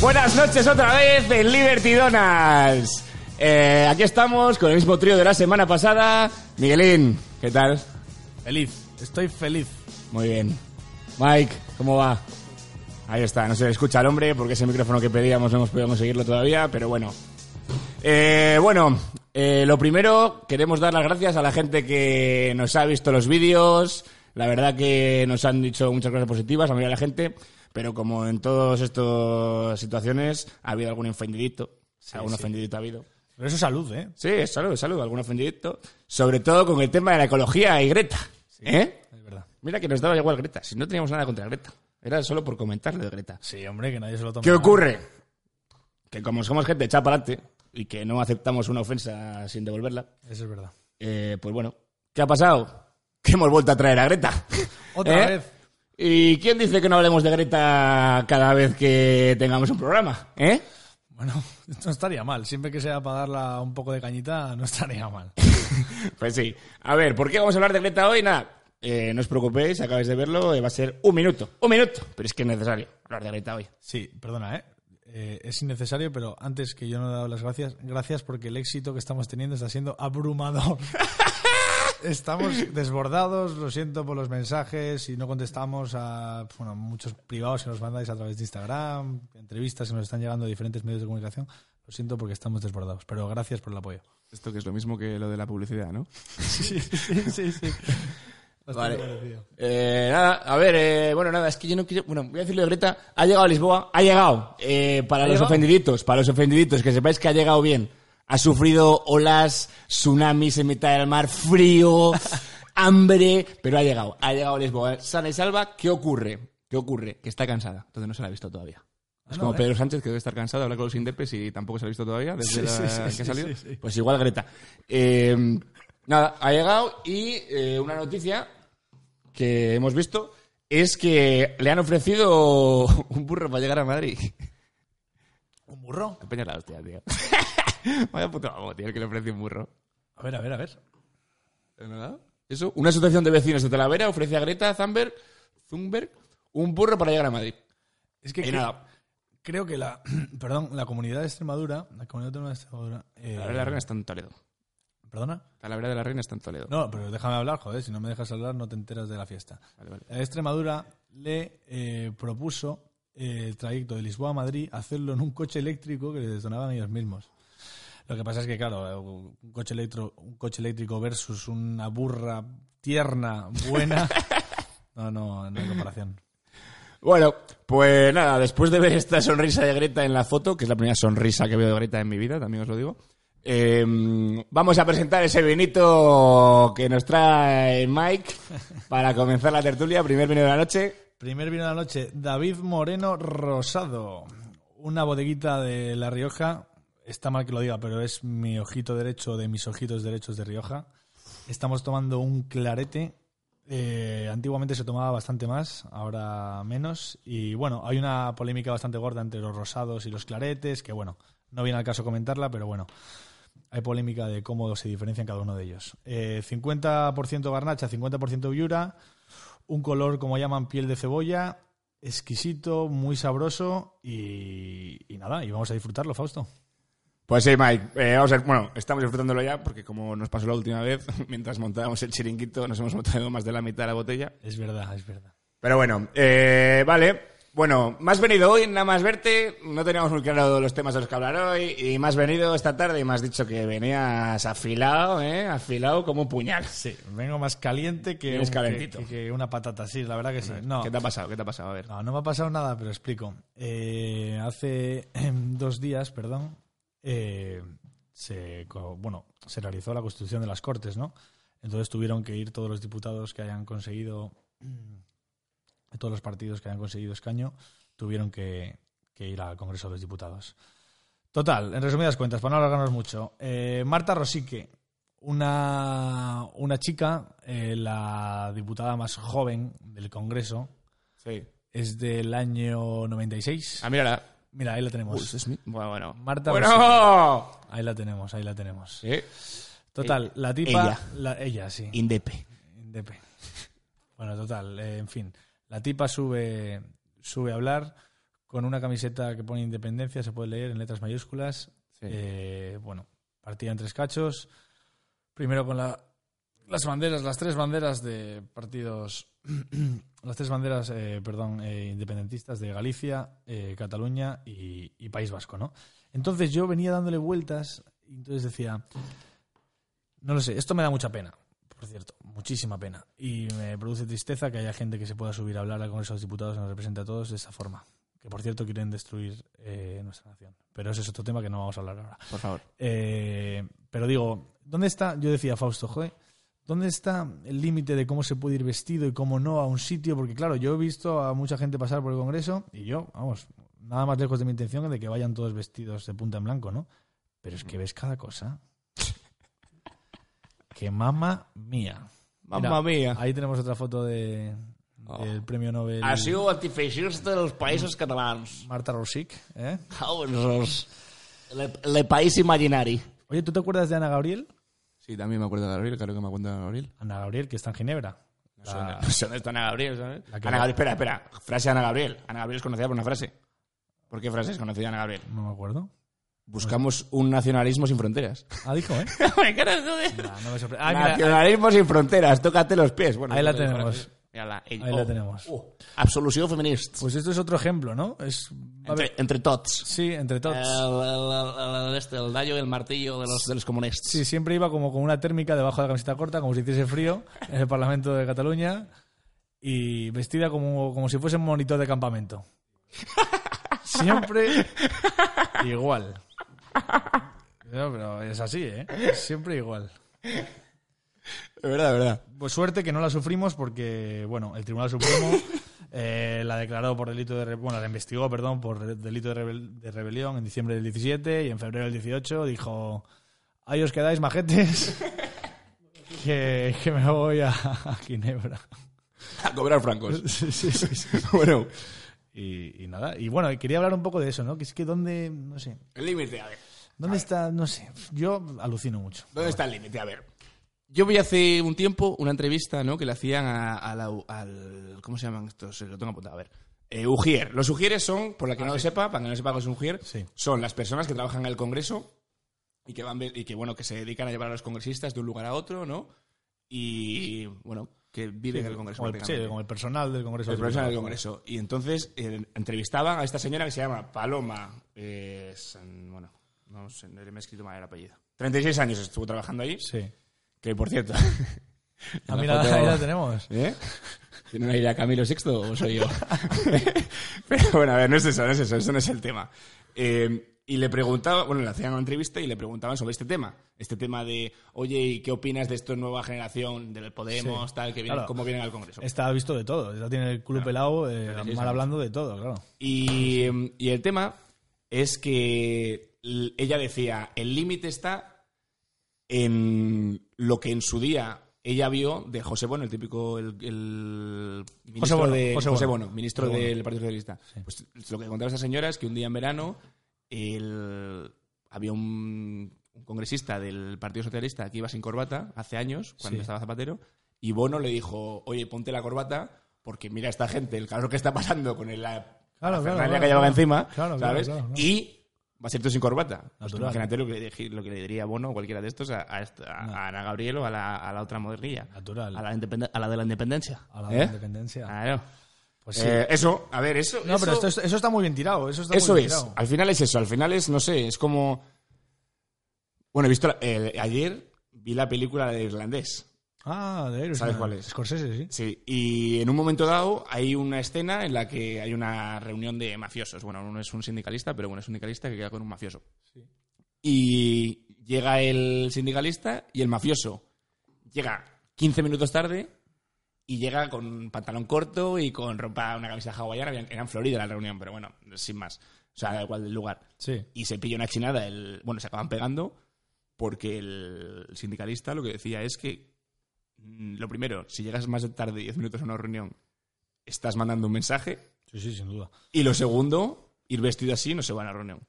Buenas noches otra vez en Liberty Donas. Eh, aquí estamos con el mismo trío de la semana pasada. Miguelín, ¿qué tal? Feliz, estoy feliz. Muy bien. Mike, ¿cómo va? Ahí está, no se le escucha al hombre porque ese micrófono que pedíamos no hemos podido conseguirlo todavía, pero bueno. Eh, bueno, eh, lo primero, queremos dar las gracias a la gente que nos ha visto los vídeos. La verdad que nos han dicho muchas cosas positivas, a mí a la gente, pero como en todas estas situaciones ha habido algún ofendidito. algún ofendidito ha habido. Pero eso es salud, ¿eh? Sí, es salud, es salud, algún ofendidito. Sobre todo con el tema de la ecología y Greta. ¿Eh? Es verdad. Mira que nos daba igual Greta, si no teníamos nada contra Greta. Era solo por comentarle de Greta. Sí, hombre, que nadie se lo tome. ¿Qué ocurre? Que como somos gente echada para adelante y que no aceptamos una ofensa sin devolverla, Eso es verdad. eh, pues bueno, ¿qué ha pasado? Que hemos vuelto a traer a Greta. Otra ¿Eh? vez. ¿Y quién dice que no hablemos de Greta cada vez que tengamos un programa? ¿Eh? Bueno, no estaría mal. Siempre que sea para darla un poco de cañita, no estaría mal. Pues sí. A ver, ¿por qué vamos a hablar de Greta hoy? Nada, eh, no os preocupéis, acabáis de verlo, eh, va a ser un minuto. Un minuto. Pero es que es necesario hablar de Greta hoy. Sí, perdona, ¿eh? Eh, es innecesario, pero antes que yo no he dado las gracias, gracias porque el éxito que estamos teniendo está siendo abrumador. Estamos desbordados, lo siento por los mensajes y no contestamos a bueno, muchos privados que nos mandáis a través de Instagram, entrevistas que nos están llegando de diferentes medios de comunicación. Lo siento porque estamos desbordados, pero gracias por el apoyo. Esto que es lo mismo que lo de la publicidad, ¿no? Sí, sí, sí. sí. Bastante Vale. Eh, nada, a ver, eh, bueno, nada, es que yo no quiero. Bueno, voy a decirlo de Greta. Ha llegado a Lisboa, ha llegado. Eh, para los llegado? ofendiditos, para los ofendiditos, que sepáis que ha llegado bien. Ha sufrido olas, tsunamis en mitad del mar, frío, hambre, pero ha llegado. Ha llegado a Lisboa, sana y salva. ¿Qué ocurre? ¿Qué ocurre? Que está cansada, entonces no se la ha visto todavía. Es no, como ¿eh? Pedro Sánchez, que debe estar cansado de hablar con los indepes y tampoco se ha visto todavía desde Sí, la sí, sí, que ha salido. Pues igual Greta. Eh, nada, ha llegado y eh, una noticia que hemos visto es que le han ofrecido un burro para llegar a Madrid. ¿Un burro? Peña la hostia, tío. Vaya puto amo, tío, el que le ofreció un burro. A ver, a ver, a ver. ¿Es verdad? Eso, una asociación de vecinos de Talavera ofrece a Greta Thunberg, Thunberg un burro para llegar a Madrid. Es que Y nada. creo que la, perdón, la comunidad de Extremadura, la comunidad autónoma de Extremadura, eh, Talavera de la Reina está en Toledo. perdona, Talavera de la Reina está en Toledo. no, pero déjame hablar, joder, si no me dejas hablar no te enteras de la fiesta. Vale, vale. La Extremadura le eh, propuso eh, el trayecto de Lisboa a Madrid hacerlo en un coche eléctrico que le detonaban ellos mismos. Lo que pasa es que, claro, un coche, electro, un coche eléctrico versus una burra tierna, buena, no, no, no hay comparación. Bueno, pues nada, después de ver esta sonrisa de Greta en la foto, que es la primera sonrisa que veo de Greta en mi vida, también os lo digo, eh, vamos a presentar ese vinito que nos trae Mike para comenzar la tertulia, primer vino de la noche. Primer vino de la noche, David Moreno Rosado. Una bodeguita de La Rioja. Está mal que lo diga, pero es mi ojito derecho de mis ojitos derechos de Rioja. Estamos tomando un clarete. Eh, antiguamente se tomaba bastante más, ahora menos. Y bueno, hay una polémica bastante gorda entre los rosados y los claretes, que bueno, no viene al caso comentarla, pero bueno, hay polémica de cómo se diferencian cada uno de ellos. Eh, 50% garnacha, 50% viura, un color como llaman piel de cebolla, exquisito, muy sabroso y, y nada, y vamos a disfrutarlo, Fausto. Pues sí, Mike, eh, vamos a ver, bueno, estamos disfrutándolo ya, porque como nos pasó la última vez, mientras montábamos el chiringuito, nos hemos montado más de la mitad de la botella. Es verdad, es verdad. Pero bueno, eh, vale. Bueno, más venido hoy, nada más verte. No teníamos muy claro los temas de los que hablar hoy. Y más venido esta tarde y me has dicho que venías afilado, ¿eh? Afilado como un puñal. Sí, vengo más caliente que, un- calentito. que- que una patata, sí, la verdad que sí. No, ¿Qué te ha pasado? ¿Qué te ha pasado? A ver. No, no me ha pasado nada, pero explico. Eh, hace dos días, perdón, eh, se, bueno, se realizó la constitución de las Cortes, ¿no? Entonces tuvieron que ir todos los diputados que hayan conseguido, todos los partidos que hayan conseguido escaño, tuvieron que, que ir al Congreso de los Diputados. Total, en resumidas cuentas, para no alargarnos mucho, eh, Marta Rosique, una, una chica, eh, la diputada más joven del Congreso, Sí. es del año 96. Ah, mírala. Mira, ahí la tenemos. Bueno, bueno. Marta Bueno. Ahí la tenemos, ahí la tenemos. Sí. Total, la tipa... ella. la- ella, sí. Indepe. Indepe. Bueno, total, eh, en fin. La tipa sube, sube a hablar con una camiseta que pone independencia, se puede leer en letras mayúsculas. Sí. Eh, bueno, partida en tres cachos. Primero con la- las banderas, las tres banderas de partidos, las tres banderas, eh, perdón, eh, independentistas de Galicia, eh, Cataluña y, y País Vasco, ¿no? Entonces yo venía dándole vueltas y entonces decía, no lo sé, esto me da mucha pena, por cierto, muchísima pena. Y me produce tristeza que haya gente que se pueda subir a hablar al Congreso de los Diputados y nos represente a todos de esa forma. Que por cierto quieren destruir eh, nuestra nación. Pero ese es otro tema que no vamos a hablar ahora. Por favor. Eh, pero digo, ¿dónde está? Yo decía, Fausto, joder, ¿dónde está el límite de cómo se puede ir vestido y cómo no a un sitio? Porque claro, yo he visto a mucha gente pasar por el Congreso y yo, vamos, nada más lejos de mi intención de que vayan todos vestidos de punta en blanco, ¿no? Pero es que ves cada cosa. que mamá mía. Mamma mía. Ahí tenemos otra foto de, del premio Nobel Ha sido antifeixista dels països catalans. Marta Rosic. ¿eh? Oh, els- Le, le país imaginari. Oye, ¿tú te acuerdas de Ana Gabriel? Sí, también me acuerdo de Gabriel, claro que me acuerdo de Gabriel. Ana Gabriel, que está en Ginebra. No sé, dónde, no sé dónde está Ana Gabriel, ¿sabes? La que- Ana Gabriel, espera, espera. Frase de Ana Gabriel. Ana Gabriel es conocida por una frase. ¿Por qué frase es conocida Ana Gabriel? No me acuerdo. Buscamos un nacionalismo sin fronteras. Ah, dijo, ¿eh? Me caras de- Nah, no me sorprende. Ah, mira, nacionalismo sin fronteras. Tócate los pies. Bueno, Ahí la tenemos. Pies. Mírala. Ell- Ahí la tenemos. Uh, absolució feminista. Pues esto es otro ejemplo, ¿no? Es, a ver, Entre, entre tots. sí, entre todos. El, el, el, el, este, el y el martillo de los, de los comunistas. Sí, siempre iba como con una térmica debajo de la camiseta corta, como si hiciese frío, en el Parlamento de Cataluña, y vestida como, como si fuese un monitor de campamento. Siempre igual. No, pero es así, ¿eh? Siempre igual. De verdad, de verdad. Pues suerte que no la sufrimos porque, bueno, el Tribunal Supremo eh, la declaró por delito de... Bueno, la investigó, perdón, por delito de, rebel- de rebelión en diciembre del 17 y en febrero del 18 dijo, ahí os quedáis majetes, que, que me voy a, a Ginebra. A cobrar francos. Sí, sí, sí, bueno, Y, y nada, y bueno, quería hablar un poco de eso, ¿no? Que es que dónde, no sé, el límite, a ver. ¿dónde está? No sé, yo alucino mucho. ¿Dónde está el límite? A ver. Yo vi hace un tiempo una entrevista, ¿no? Que le hacían a, a la- al... ¿Cómo se llaman estos? Eh, Lo tengo apuntado, a ver. Eh, Ujier. Los Ujieres son, por la que no lo sepa, para que no sepa qué es un Ujier, Sí. son las personas que trabajan en el Congreso y que van y que bueno que se dedican a llevar a los congresistas de un lugar a otro, ¿no? Y bueno, que viven en el Congreso. Como el, sí, como el personal del Congreso. El profesor del. Congreso. Y entonces eh, entrevistaban a esta señora que se llama Paloma. eh, San- bueno, no sé, me he escrito mal el apellido. 36 años estuvo trabajando allí. Sí. Que por cierto. Ah, mira, foto- ahí la tenemos. ¿Eh? ¿Tiene una idea Camilo VI o soy yo? Pero bueno, a ver, no es eso, no es eso, eso no es el tema. Eh, y le preguntaba, bueno, le hacían una entrevista y le preguntaban sobre este tema. Este tema de, oye, ¿y qué opinas de esta nueva generación del Podemos, Sí. tal, que Claro. cómo vienen al Congreso? Está visto de todo. Ya tiene el culo pelado, eh, sí, mal sí. hablando de todo, claro. Y, y el tema es que ella decía, el límite está en lo que en su día ella vio de José Bono, el típico el, el ministro Bono, de José José Bono. Ministro José Bono. del Partido Socialista. Pues lo que contaba esta señora es que un día en verano el- había un, un congresista del Partido Socialista que iba sin corbata hace años, cuando Sí. estaba Zapatero, y Bono le dijo, oye, ponte la corbata porque mira esta gente, el calor que está pasando con el, la Claro, claro, parafernalia claro, que llevaba encima, Claro, claro, ¿sabes? Y va a ser tú sin corbata. Pues imagínate lo que, le, lo que le diría Bono o cualquiera de estos a, a, esta- a Ana Gabriel o a la, a la otra modernilla. Natural. A la, a la de la independencia. A la ¿Eh? independencia. Claro. Pues sí. Eh, eso, a ver, eso. no, pero eso- esto, eso está muy bien tirado. Eso, está eso muy bien es. tirado. Al final es eso. Al final es, no sé, es como. Bueno, he visto. la- eh, ayer vi la película de irlandés. Ah, de Irishman. ¿Sabes cuál es? Scorsese, sí. Sí, y en un momento dado hay una escena en la que hay una reunión de mafiosos. Bueno, uno es un sindicalista, pero bueno, es un sindicalista que queda con un mafioso. Y llega el sindicalista y el mafioso llega 15 minutos tarde y llega con pantalón corto y con ropa, una camisa hawaiana. Era en Florida la reunión, pero bueno, sin más. O sea, da igual del lugar. Sí. Y se pilla una chinada. El, bueno, se acaban pegando porque el sindicalista lo que decía es que, lo primero, si llegas más tarde de 10 minutos a una reunión, estás mandando un mensaje. Sí, sí, sin duda. Y lo segundo, ir vestido así no se va a una reunión.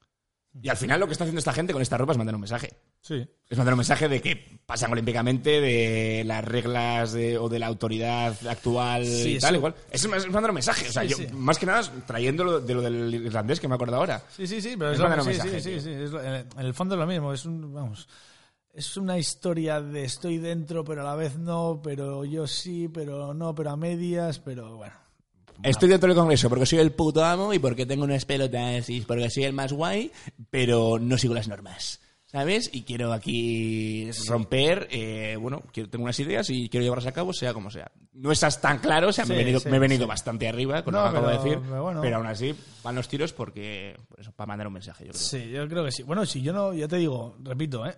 Y al final lo que está haciendo esta gente con esta ropa es mandar un mensaje. Sí. Es mandar un mensaje de que pasan olímpicamente de las reglas de- o de la autoridad actual Sí, y tal, igual. Es, es mandar un mensaje. O sea, Sí, yo, más que nada, trayéndolo de lo del irlandés que me acuerdo ahora. Sí, sí, sí, pero Es mandar un mensaje, sí, sí, sí, es lo- en el fondo es lo mismo, es un, vamos, es una historia de estoy dentro, pero a la vez no, pero yo sí, pero no, pero a medias, pero bueno. Estoy dentro del Congreso porque soy el puto amo y porque tengo unas pelotas y porque soy el más guay, pero no sigo las normas. ¿Sabes? Y quiero aquí romper, eh, bueno, quiero, tengo unas ideas y quiero llevarlas a cabo, sea como sea. No estás tan claro, o sea, me, Sí, he venido, sí, me he venido sí. bastante arriba con No, lo que acabo de decir, pero bueno. pero aún así van los tiros porque, por eso, para mandar un mensaje, yo creo. Sí, yo creo que sí. Bueno, si yo no, ya te digo, repito, ¿eh?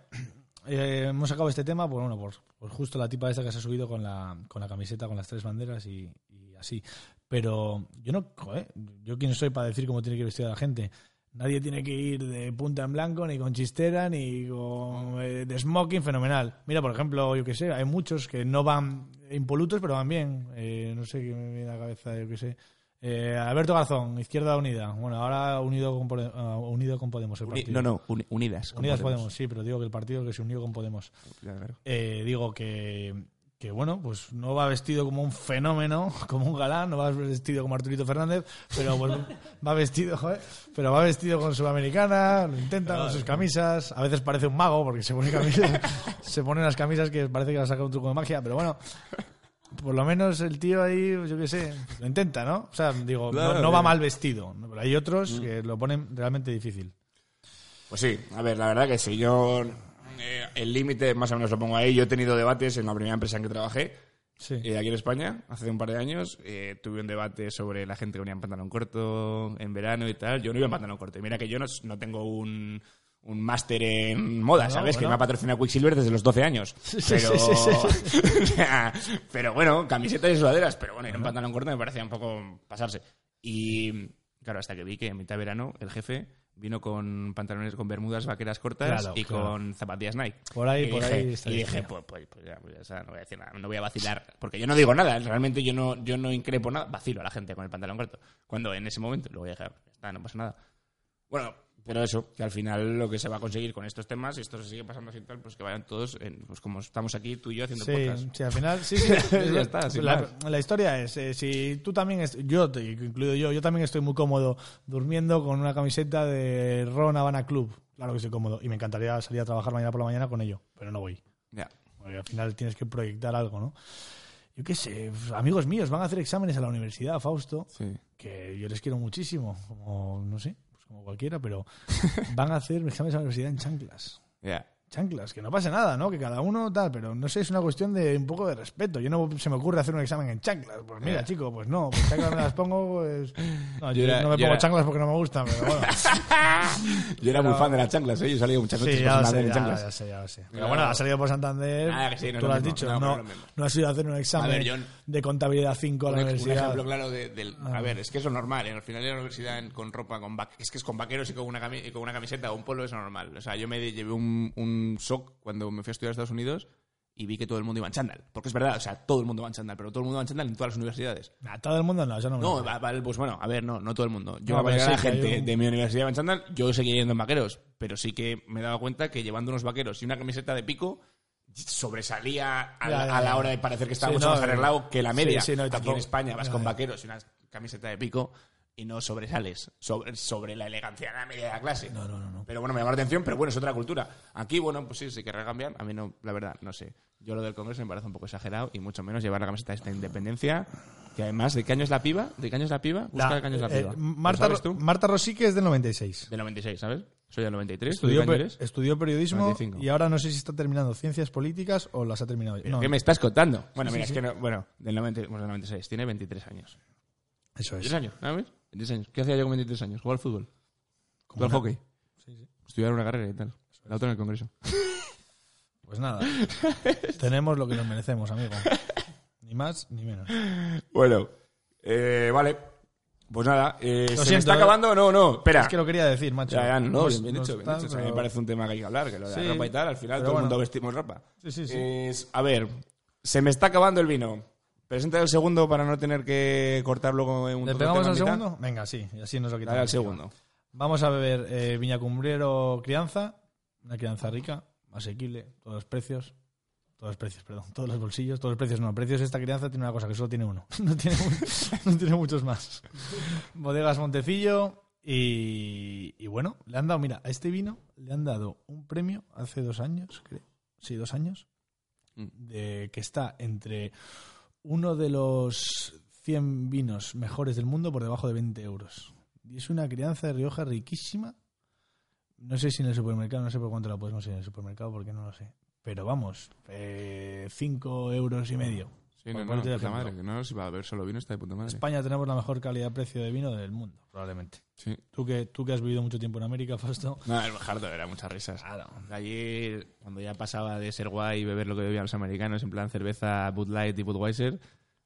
Eh, hemos sacado este tema por, bueno, por, justo la tipa esta que se ha subido con la, con la camiseta, con las tres banderas y, así. Pero yo no, joder, yo quién soy para decir cómo tiene que vestir a la gente. Nadie tiene que ir de punta en blanco, ni con chistera, ni con eh, de smoking, fenomenal. Mira, por ejemplo, yo qué sé, hay muchos que no van impolutos, pero van bien. Eh, no sé qué me viene a la cabeza, yo qué sé. Eh, Alberto Garzón, Izquierda Unida. Bueno, ahora unido con, ah, unido con Podemos. El Uni- partido. no, no, uni- unidas. con Unidas Podemos. sí, pero digo que el partido que se unió con Podemos. Claro. Eh, digo que, que, bueno, pues no va vestido como un fenómeno, como un galán, no va vestido como Arturito Fernández, pero pues va vestido, joder, pero va vestido con su americana, lo intenta con sus camisas, a veces parece un mago porque se pone camisas, se pone unas camisas que parece que va a sacar un truco de magia, pero bueno, por lo menos el tío ahí, yo qué sé, lo intenta, ¿no? O sea, digo, no- Claro, no, va claro. mal vestido, pero hay otros que lo ponen realmente difícil. Pues sí, a ver, la verdad que sí. Yo eh, el límite más o menos lo pongo ahí. Yo he tenido debates en la primera empresa en que trabajé, Sí. eh, aquí en España, hace un par de años. eh, tuve un debate sobre la gente que venía en pantalón corto en verano y tal. Yo no iba en pantalón corto. Y mira que yo no, no tengo un, un máster en moda, ¿sabes? Que me ha patrocinado Quicksilver desde los 12 años. pero, pero bueno, camisetas y sudaderas. Pero bueno, ir en pantalón corto me parecía un poco pasarse. Y claro, hasta que vi que en mitad de verano el jefe vino con pantalones con bermudas vaqueras cortas Claro, y claro. con zapatillas Nike. Por ahí, y por dije, ahí está Y dije, pues, pues, pues ya, pues ya no voy a decir nada, no voy a vacilar. Porque yo no digo nada, realmente yo no, yo no increpo nada. Vacilo a la gente con el pantalón corto. Cuando en ese momento lo voy a dejar, está, no pasa nada. Bueno, pero eso, que al final lo que se va a conseguir con estos temas, y esto se sigue pasando así y tal, pues que vayan todos, en- pues como estamos aquí tú y yo haciendo Sí, podcast. sí, al final, sí, sí. Ya está, la, la historia es, eh, si tú también, est- yo, te- incluido yo, yo también estoy muy cómodo durmiendo con una camiseta de Ron Habana Club. Claro que estoy cómodo. Y me encantaría salir a trabajar mañana por la mañana con ello, pero no voy. Ya. Porque al final tienes que proyectar algo, ¿no? Yo qué sé, amigos míos van a hacer exámenes a la universidad, Fausto, Sí. que yo les quiero muchísimo, como, no sé, como cualquiera, pero van a hacer exámenes a la universidad en chanclas Ya. Chanclas, que no pase nada, ¿no? Que cada uno tal, pero no sé, es una cuestión de un poco de respeto. Yo no se me ocurre hacer un examen en chanclas. Pues mira, chico, pues no, pues chanclas me las pongo, pues... No, yo, Yo era- no me yo pongo era- chanclas porque no me gustan, pero bueno. Yo era muy fan de las chanclas, ¿eh? Yo salía muchas noches Sí, por ya sé, en chanclas. ya sé, ya sé. Pero bueno, ha salido por Santander, Ah, que sí, no tú lo lo has mismo, dicho, no, no, has ido a hacer un examen ver, yo- de contabilidad 5 a la Un, un universidad. ejemplo claro de, del... A ver, es que eso es normal. ¿eh? Al final de la universidad con ropa, con va- es que es con vaqueros y con una, camiseta o un polo es normal. O sea, yo me llevé un, un shock cuando me fui a estudiar a Estados Unidos y vi que todo el mundo iba en chándal. Porque es verdad, o sea, todo el mundo va en chándal, pero todo el mundo va en chándal en todas las universidades. A todo el mundo no, yo no me No, va- va- pues bueno, a ver, no, no todo el mundo. Yo No, la hay gente un- de mi universidad va en chándal, yo seguía yendo en vaqueros, pero sí que me he dado cuenta que llevando unos vaqueros y una camiseta de pico sobresalía a, Ya, la- ya, a la ya. hora de parecer que estaba Sí, mucho no, más arreglado que la media. sí, no, Aquí en España vas con vaqueros y una camiseta de pico y no sobresales sobre, sobre la elegancia de la media de la clase. No, no, no, no. Pero bueno, me llama la atención, pero bueno, es otra cultura. Aquí, bueno, pues sí, sí querrá cambiar. A mí no, la verdad, no sé. Yo lo del Congreso me parece un poco exagerado y mucho menos llevar la camiseta de esta independencia. Que además, ¿de qué año es la piba? ¿De qué año es la piba? Busca de qué año es la eh, piba. ¿Lo Marta? Marta Rosique es del 96. Del 96, ¿sabes? Soy del 93. ¿tú de Estudió, qué año pe- eres? estudió periodismo 95. y ahora no sé si está terminando ciencias políticas o las ha terminado ya. ¿Pero No, ¿Qué me estás contando? Bueno, Sí, mira, sí, es que no, bueno, del, 90 bueno, del 96, tiene 23 años. Eso es. 23 años, ¿sabes? 23 años. ¿Qué hacía yo con 23 años? Jugar al fútbol. Jugar al hockey. Estudiar una carrera y tal. La otra en el Congreso. Pues nada, tenemos lo que nos merecemos, amigo. Ni más ni menos. Bueno, eh, vale. Pues nada, eh, ¿se me siento, está eh. acabando? No, no, espera. Es que lo quería decir, macho. Ya, ya, no, Nos- bien, dicho, bien tal, dicho. O sea, a me parece un tema que hay que hablar, que lo de Sí, la ropa y tal, al final todo el bueno. mundo vestimos ropa. Sí, sí, sí. Es- a ver, se me está acabando el vino. Presenta el segundo para no tener que cortar luego en un ¿Le pegamos al segundo? Venga, sí, y así nos lo quitamos. Dale al segundo. Vamos a beber eh, Viña Cumbrero Crianza, una crianza rica, asequible, todos los precios. Todos los precios, perdón. Todos los bolsillos, todos los precios. No, precios esta crianza tiene una cosa que solo tiene uno. No tiene, no tiene muchos más. Bodegas Montecillo. Y, y bueno, le han dado, mira, a este vino le han dado un premio hace dos años, creo. Sí, dos años. Mm. De que está entre uno de los 100 vinos mejores del mundo por debajo de 20 euros. Y es una crianza de Rioja riquísima. No sé si en el supermercado, no sé por cuánto la podemos en el supermercado porque no lo sé. Pero vamos, 5 euros y medio. Sí, no, no, ponerte de puta ejemplo. madre. que No, si va a haber solo vino está de puta madre. España tenemos la mejor calidad-precio de vino del mundo, probablemente. Sí. Tú que, tú que has vivido mucho tiempo en América, Fausto. No, el Bajardo era muchas risas. Allí, cuando ya pasaba de ser guay y beber lo que bebían los americanos, en plan cerveza Bud Light y Budweiser,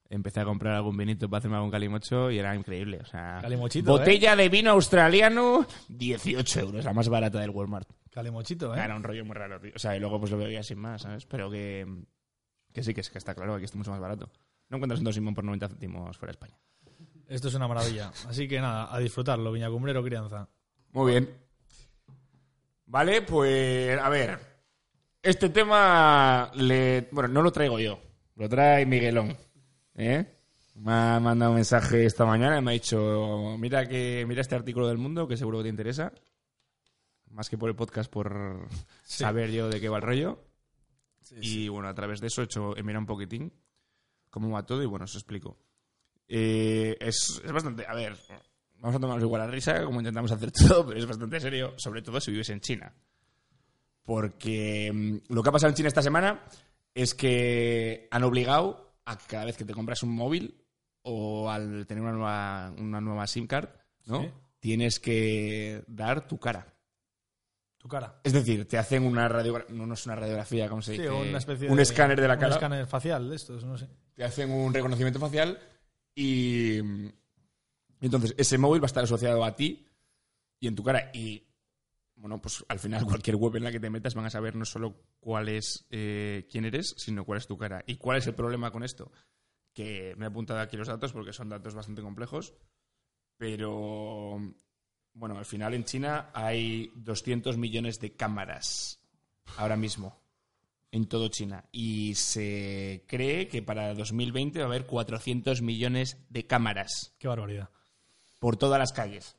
empecé a comprar algún vinito para hacerme algún calimocho y era increíble. O sea, Calimochito, ¿eh? botella de vino australiano, 18 euros, la más barata del Walmart. Calemochito, ¿eh? Era un rollo muy raro, tío. O sea, y luego pues lo bebía sin más, ¿sabes? Pero que, que sí, que, es, que está claro, aquí está mucho más barato. No encuentras un Simón por 90 céntimos fuera de España. Esto es una maravilla. Así que nada, a disfrutarlo, Viñacumbrero Crianza. Muy bien. Vale, pues a ver. Este tema le. Bueno, no lo traigo yo. Lo trae Miguelón. ¿Eh? Me ha mandado un mensaje esta mañana y me ha dicho: Mira que mira este artículo del mundo que seguro que te interesa. Más que por el podcast, por saber yo de qué va el rollo. Y bueno, a través de eso he hecho, he mirado un poquitín cómo va todo y bueno, os explico. Eh, es, es bastante. A ver, vamos a tomarnos igual la risa, como intentamos hacer todo, pero es bastante serio, sobre todo si vives en China. Porque mm, lo que ha pasado en China esta semana es que han obligado a que cada vez que te compras un móvil o al tener una nueva, una nueva SIM card, ¿no? Sí. Tienes que dar tu cara. Tu cara. Es decir, te hacen una radiografía, no, no es una radiografía, ¿cómo se Sí, dice? una especie un de- escáner de la Un cara escáner facial de estos, no sé. te hacen un reconocimiento facial y y entonces ese móvil va a estar asociado a ti y en tu cara y bueno pues al final cualquier web en la que te metas van a saber no solo cuál es eh, quién eres sino cuál es tu cara y cuál es el problema con esto que me he apuntado aquí los datos porque son datos bastante complejos pero bueno al final en China hay 200 millones de cámaras ahora mismo en todo China. Y se cree que para 2020 va a haber 400 millones de cámaras Qué barbaridad. por todas las calles.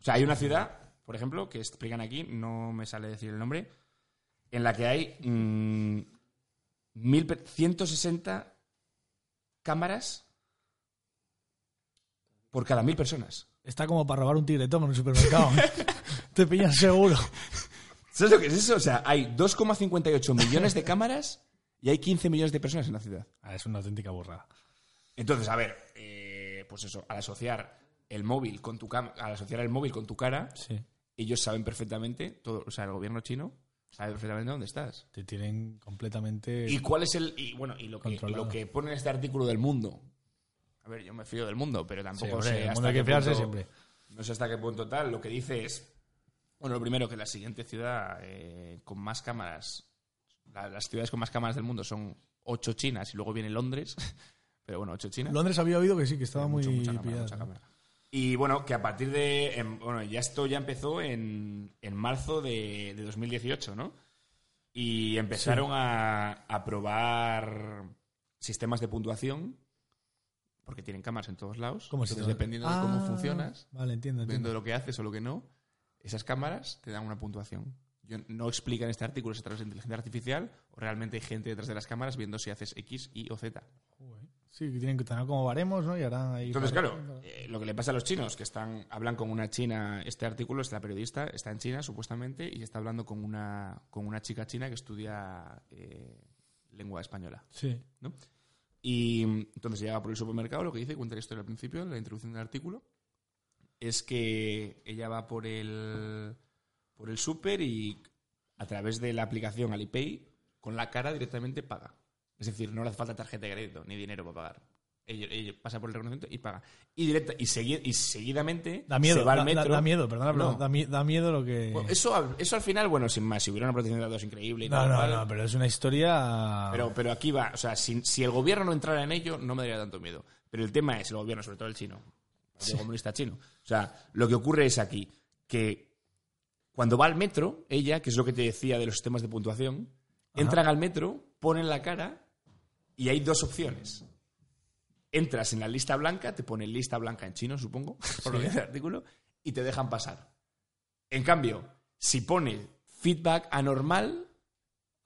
O sea, hay una ciudad, por ejemplo, que explican aquí, no me sale decir el nombre, en la que hay mm, mil pe- 160 cámaras por cada mil personas. Está como para robar un tigretón en un supermercado. ¿eh? Te pillan seguro. ¿Sabes lo que es eso? O sea, hay 2,58 millones de cámaras y hay 15 millones de personas en la ciudad. Ah, es una auténtica burrada. Entonces, a ver, eh, pues eso, al asociar el móvil con tu cam- al asociar el móvil con tu cara, Sí. ellos saben perfectamente, todo, o sea, el gobierno chino sabe perfectamente dónde estás. Te tienen completamente. Y cuál es el y bueno, y lo que, lo que pone en este artículo del mundo. A ver, yo me fío del mundo, pero tampoco sé hasta mundo hay que qué fiarse punto- siempre. No sé hasta qué punto tal. Lo que dice es, bueno, lo primero que la siguiente ciudad eh, con más cámaras, la- las ciudades con más cámaras del mundo son ocho chinas y luego viene Londres, pero bueno, ocho chinas. Londres había oído que sí, que estaba muy mucha cámara, pillado, mucha ¿no? cámara. Y bueno, que a partir de. en- bueno, ya esto ya empezó en, en marzo de, de 2018, ¿no? Y empezaron a, a probar sistemas de puntuación, porque tienen cámaras en todos lados. ¿Cómo se Entonces, dependiendo de cómo Ah, funcionas, Vale, entiendo, dependiendo entiendo. de lo que haces o lo que no, esas cámaras te dan una puntuación. Yo no explica en este artículo si es a través de inteligencia artificial o realmente hay gente detrás de las cámaras viendo si haces X, Y o Z. Joder. Sí, que tienen que tener como baremos, ¿no? Y harán ahí. Entonces, claro, eh, lo que le pasa a los chinos, que están hablan con una china, este artículo, es la periodista, está en China supuestamente, y está hablando con una, con una chica china que estudia eh, lengua española. Sí. ¿no? Y entonces llega por el supermercado, lo que dice, cuenta la historia al principio, en la introducción del artículo, es que ella va por el, por el súper y a través de la aplicación Alipay, con la cara directamente paga. Es decir, no le hace falta tarjeta de crédito ni dinero para pagar. Ella, ella pasa por el reconocimiento y paga. Y, directa, y, segui- y seguidamente Da miedo, se va al da, da- metro. da miedo, perdona, No. da, da miedo lo que. Bueno, eso, al- eso al final, bueno, sin más, si hubiera una protección de datos increíble y no, tal, no, tal, no, pero es una historia. pero, pero aquí va, o sea, si, si el gobierno no entrara en ello, no me daría tanto miedo. Pero el tema es el gobierno, sobre todo el chino, el Partido comunista chino. O sea, lo que ocurre es aquí que cuando va al metro, ella, que es lo que te decía de los sistemas de puntuación, entran al metro, ponen la cara y hay dos opciones. Entras en la lista blanca, te ponen lista blanca en chino, supongo, por lo que dice el artículo, y te dejan pasar. En cambio, si pone feedback anormal,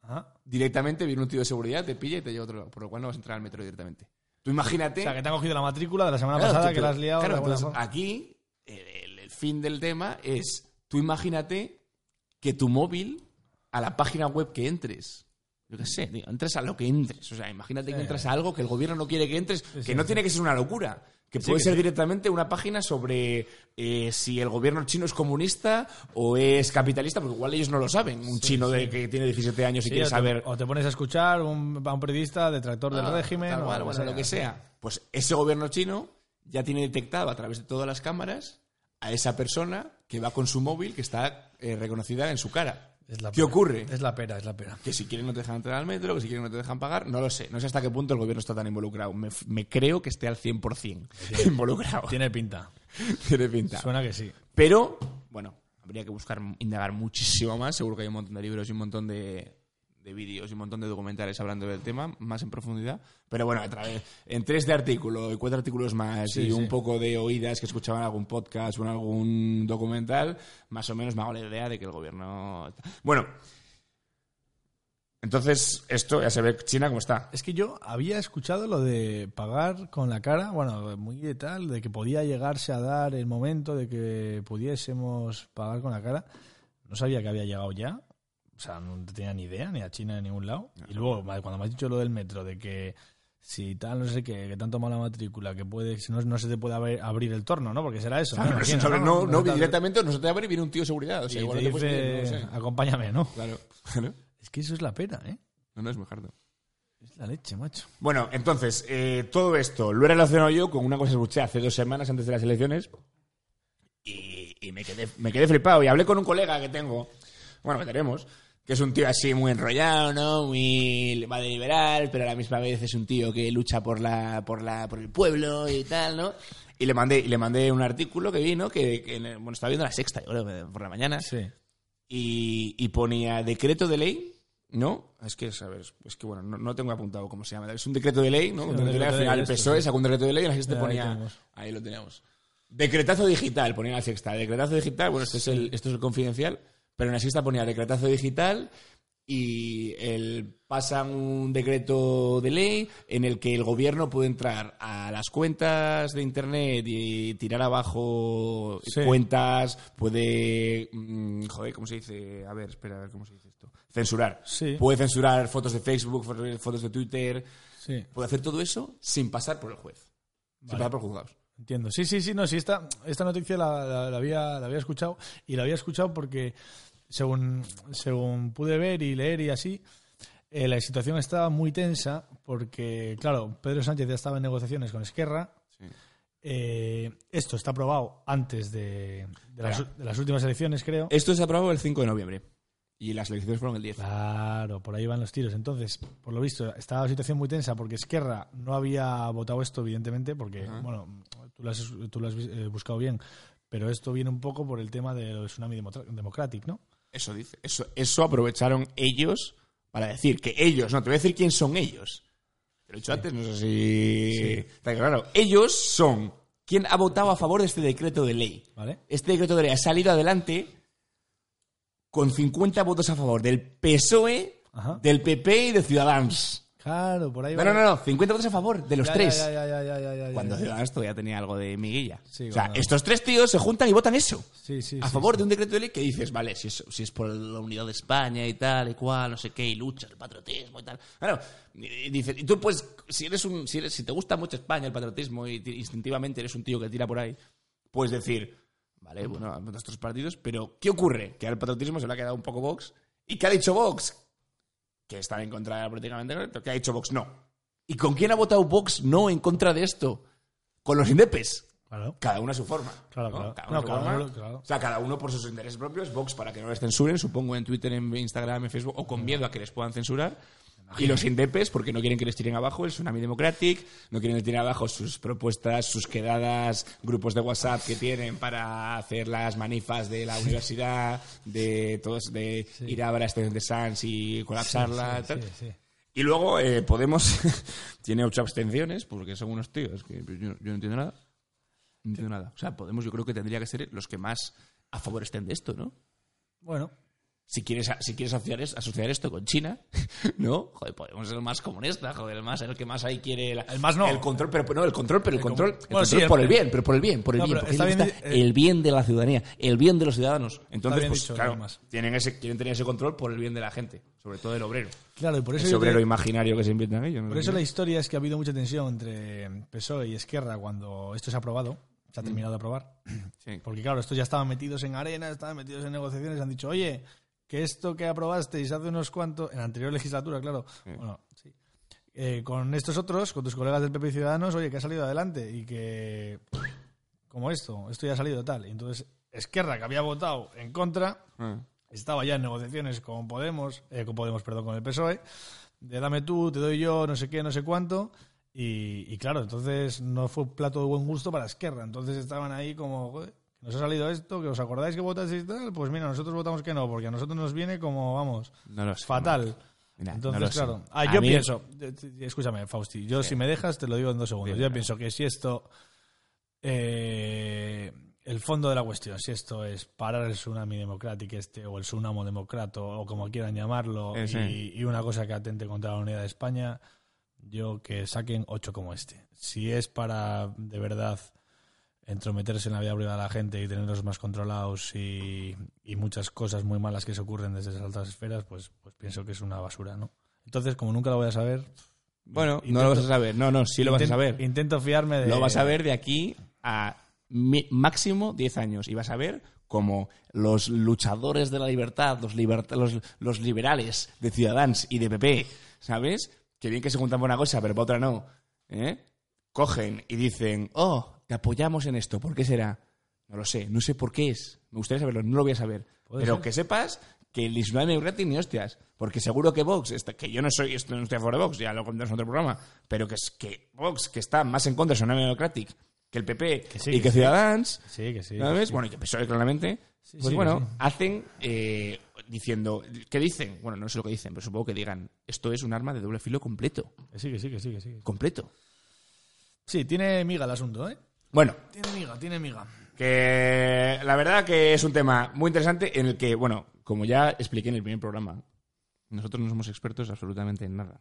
Ajá. directamente viene un tío de seguridad, te pilla y te lleva a otro lado, por lo cual no vas a entrar al metro directamente. Tú imagínate... O sea, que te han cogido la matrícula de la semana Claro, pasada, tú- que la has liado. claro, entonces, aquí el fin del tema es, tú imagínate que tu móvil, a la página web que entres, yo qué sé, tío, entres a lo que entres. O sea, imagínate que entras a algo que el gobierno no quiere que entres, que no tiene que ser una locura. Que Sí, puede que ser sí. directamente una página sobre eh, si el gobierno chino es comunista o es capitalista, porque igual ellos no lo saben. Un chino de que tiene 17 años y quiere o, te, saber o te pones a escuchar un- a un periodista detractor del Ah, régimen. tal o que bueno, sea. lo que sea. Pues ese gobierno chino ya tiene detectado a través de todas las cámaras a esa persona que va con su móvil que está eh, reconocida en su cara. Es la ¿Qué pera. ocurre? Es la pera, es la pera. Que si quieren no te dejan entrar al metro, que si quieren no te dejan pagar, no lo sé. No sé hasta qué punto el gobierno está tan involucrado. Me, me creo que esté al 100% involucrado. Tiene pinta. Tiene pinta. Suena que sí. Pero, bueno, habría que buscar, indagar muchísimo más. Seguro que hay un montón de libros y un montón de, de vídeos y un montón de documentales hablando del tema, más en profundidad. Pero bueno, a través, en tres de artículo y cuatro artículos más Sí, y un poco de oídas que escuchaban en algún podcast o en algún documental, más o menos me hago la idea de que el gobierno... Bueno, entonces esto ya se ve China cómo está. Es que yo había escuchado lo de pagar con la cara, bueno, muy de tal, de que podía llegarse a dar el momento de que pudiésemos pagar con la cara. No sabía que había llegado ya. O sea, no tenía ni idea, ni a China ni a ningún lado. Y luego, cuando me has dicho lo del metro, de que si tal, no sé qué, que te han tomado la matrícula, que puede, si no, no se te puede abrir, abrir el torno, ¿no? Porque será eso. ¿no? Claro, Imagino, sobre- no, no, directamente no se te abre y viene un tío de seguridad. O sea, y igual te no te puedes dice, no sé. acompáñame, ¿no? Claro. Claro. Es que eso es la pena, ¿eh? No, no es muy harto. Es la leche, macho. Bueno, entonces, eh, todo esto lo he relacionado yo con una cosa que escuché hace dos semanas antes de las elecciones y, y me, quedé, me quedé flipado. Y hablé con un colega que tengo, bueno, que tenemos, que es un tío así muy enrollado, ¿no? Muy va de liberal, pero a la misma vez es un tío que lucha por la, por la, por el pueblo y tal, ¿no? Y le mandé, y le mandé un artículo que vi, ¿no? Que, que, bueno, estaba viendo la sexta, yo creo, por la mañana Sí. y, y ponía decreto de ley, ¿no? Es que, ¿sabes? Es que, bueno, no, no tengo apuntado cómo se llama. Es un decreto de ley, ¿no? Sí, Un decreto de ley, al final el esto, PSOE sí. sacó un decreto de ley y la Ahí ponía... Ahí lo tenemos. Decretazo digital, ponía la sexta. Decretazo digital, bueno, este es el, esto es el confidencial, pero en la sexta ponía decretazo digital y el, pasan un decreto de ley en el que el gobierno puede entrar a las cuentas de internet y tirar abajo Sí. cuentas, puede, mm, joder, ¿cómo se dice? A ver, espera, a ver cómo se dice esto. Censurar. Sí. Puede censurar fotos de Facebook, fotos de Twitter, Sí. puede hacer todo eso sin pasar por el juez, sin pasar por juzgados. Entiendo. Sí, sí, sí, no, sí, esta, esta noticia la, la- la había, la había escuchado y la había escuchado porque según, según pude ver y leer y así, eh, la situación estaba muy tensa porque, claro, Pedro Sánchez ya estaba en negociaciones con Esquerra. Sí. Eh, esto está aprobado antes de, de las, Claro. de las últimas elecciones, creo. Esto se aprobó el 5 de noviembre y las elecciones fueron el 10. Claro, por ahí van los tiros. Entonces, por lo visto, estaba la situación muy tensa porque Esquerra no había votado esto, evidentemente, porque, bueno, tú lo has, tú lo has eh, buscado bien, pero esto viene un poco por el tema del tsunami demo- democratic, ¿no? Eso dice. Eso, eso aprovecharon ellos para decir que ellos, no, te voy a decir quién son ellos. Te lo he dicho antes, no sé si. Está claro. Ellos son quien ha votado a favor de este decreto de ley. ¿Vale? Este decreto de ley ha salido adelante con 50 votos a favor del PSOE, Ajá. del PP y de Ciudadanos. Claro, por ahí No, no, no, no, 50 votos a favor de los Ya, tres. Ya, ya, ya, ya, ya, ya, ya, Cuando ya. Ciudadanos todavía tenía algo de miguilla. Sí, o sea, cuando- estos tres tíos se juntan y votan eso. Sí, sí, a favor de un decreto de ley que dices, vale, si es, si es por la unidad de España y tal, y cual, no sé qué, y luchas, el patriotismo y tal. Claro, y, dices, y tú pues, si eres un, si, eres, si te gusta mucho España, el patriotismo, y ti- instintivamente eres un tío que tira por ahí, puedes decir, vale, bueno, nuestros partidos, pero ¿qué ocurre? Que al patriotismo se le ha quedado un poco Vox. ¿Y qué ha dicho Vox? Que están en contra de la políticamente correcto. ¿Qué ha dicho Vox? No. ¿Y con quién ha votado Vox no en contra de esto? Con los indepes. Claro. Cada uno a su forma. Claro, ¿no? claro. Cada No, uno cada forma. uno, claro. O sea, cada uno por sus intereses propios. Vox para que no les censuren, supongo en Twitter, en Instagram, en Facebook, o con miedo a que les puedan censurar. Y los indepes, porque no quieren que les tiren abajo el Tsunami Democratic, no quieren que les tiren abajo sus propuestas, sus quedadas, grupos de WhatsApp que tienen para hacer las manifas de la universidad, de todos, de ir a ver a Estación de Sans y colapsarla. Sí, sí. Y luego eh, Podemos tiene ocho abstenciones, porque son unos tíos que yo, yo no entiendo nada. No entiendo nada. O sea, Podemos yo creo que tendría que ser los que más a favor estén de esto, ¿no? Bueno, Si quieres, si quieres asociar, asociar esto con China, ¿no? Joder, Podemos ser el más comunista, joder, el más, el que más ahí quiere... la- El más no. El control, pero no, el control, pero el, control, el bueno, sí, control el- por el bien, pero por el bien, por el No, bien. porque está bien está eh, el bien de la ciudadanía, el bien de los ciudadanos. Entonces, pues dicho, claro, tienen ese, quieren tener ese control por el bien de la gente, sobre todo del obrero. claro, y por eso, Ese obrero te- imaginario que se inventan ellos. ¿no? por eso la historia es que ha habido mucha tensión entre PSOE y Esquerra cuando esto se ha aprobado, se ha Mm. terminado de aprobar. Sí. Porque claro, estos ya estaban metidos en arena, estaban metidos en negociaciones, han dicho, oye, que esto que aprobasteis hace unos cuantos, en la anterior legislatura, claro, bueno, sí. Eh, con estos otros, con tus colegas del PP y Ciudadanos, oye, que ha salido adelante y que, como esto, esto ya ha salido tal. Y entonces, Esquerra, que había votado en contra, Ah. estaba ya en negociaciones con Podemos, eh, con Podemos, perdón, con el PSOE, de dame tú, te doy yo, no sé qué, no sé cuánto. Y, y claro, entonces no fue un plato de buen gusto para Esquerra. Entonces estaban ahí como, "Joder, nos ha salido esto, que os acordáis que votasteis tal, pues mira, nosotros votamos que no, porque a nosotros nos viene como, vamos, No lo sé. fatal. Mira, Entonces, no lo sé. claro. Ah, A yo mí- pienso, eh, escúchame, Fausti, yo si me dejas te lo digo en dos segundos. Yo pienso que si esto, eh, el fondo de la cuestión, si esto es parar el tsunami democrático este o el tsunamo democrato o como quieran llamarlo Eh, sí. y, y una cosa que atente contra la unidad de España, yo que saquen ocho como este. Si es para de verdad entrometerse en la vida privada de la gente y tenerlos más controlados y, y muchas cosas muy malas que se ocurren desde esas altas esferas, pues, pues pienso que es una basura, ¿no? Entonces, como nunca lo voy a saber, Bueno, no lo vas a saber. No, no, sí lo vas a saber. Intento fiarme de. Lo vas a ver de aquí a mi- máximo 10 años. Y vas a ver como los luchadores de la libertad, los, liberta- los, los liberales de Ciudadanos y de PP, ¿sabes? Que bien que se juntan por una cosa, pero para otra no. ¿eh? Cogen y dicen, oh, te apoyamos en esto. ¿Por qué será? No lo sé, no sé por qué es. Me gustaría saberlo, no lo voy a saber. Pero ser. que sepas que el Islam es gratis ni hostias. Porque seguro que Vox, está- que yo no soy, esto no estoy a favor de Vox, ya lo contamos en otro programa, pero que es que Vox, que está más en contra de Tsunami Democratic que el PP sí, y que que sí. Ciudadanos, Sí, que sí. ¿sabes? sí. Bueno, y que PSOE claramente, Sí, pues sí, bueno, hacen eh, diciendo, ¿qué dicen? Bueno, no sé lo que dicen, pero supongo que digan, esto es un arma de doble filo completo, Que sí, que sí, que sí, que sí. completo. Sí, tiene miga el asunto, ¿eh? Bueno, Tiene miga, tiene miga. que la verdad que es un tema muy interesante en el que, bueno, como ya expliqué en el primer programa, nosotros no somos expertos absolutamente en nada.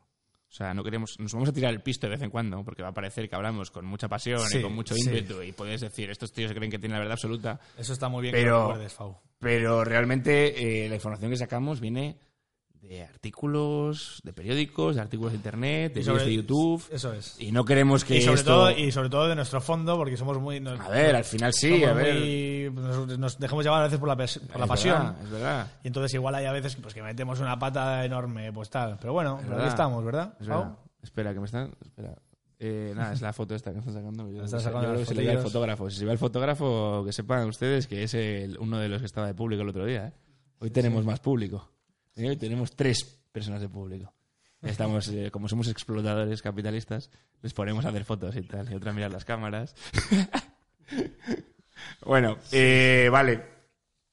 O sea, no queremos, nos vamos a tirar el pisto de vez en cuando, porque va a parecer que hablamos con mucha pasión Sí, y con mucho sí. ímpetu, y puedes decir, estos tíos se creen que tienen la verdad absoluta, Eso está muy bien que Pero- lo recuerdes, Fau. pero realmente eh, la información que sacamos viene de artículos, de periódicos, de artículos de internet, de vídeos de YouTube, Eso es. y no queremos que Y sobre, esto... todo, y sobre todo de nuestro fondo, porque somos muy. nos- A ver, al final sí, a ver... muy- nos, nos dejamos llevar a veces por la, por la pasión. verdad, es verdad. Y entonces igual hay a veces pues, que metemos una pata enorme, pues tal. Pero bueno, pero aquí estamos, ¿verdad? Es verdad. Espera, que me están. Espera. Eh, nada, es la foto esta que están sacando. Yo, Están yo sacando creo que se le ve al fotillos. fotógrafo. Si se ve al fotógrafo, que sepan ustedes que es el- uno de los que estaba de público el otro día. ¿eh? Hoy tenemos más público. Y Hoy tenemos tres personas de público. Estamos, eh, como somos explotadores capitalistas, les ponemos a hacer fotos y tal, y otra a mirar las cámaras. bueno, eh, vale.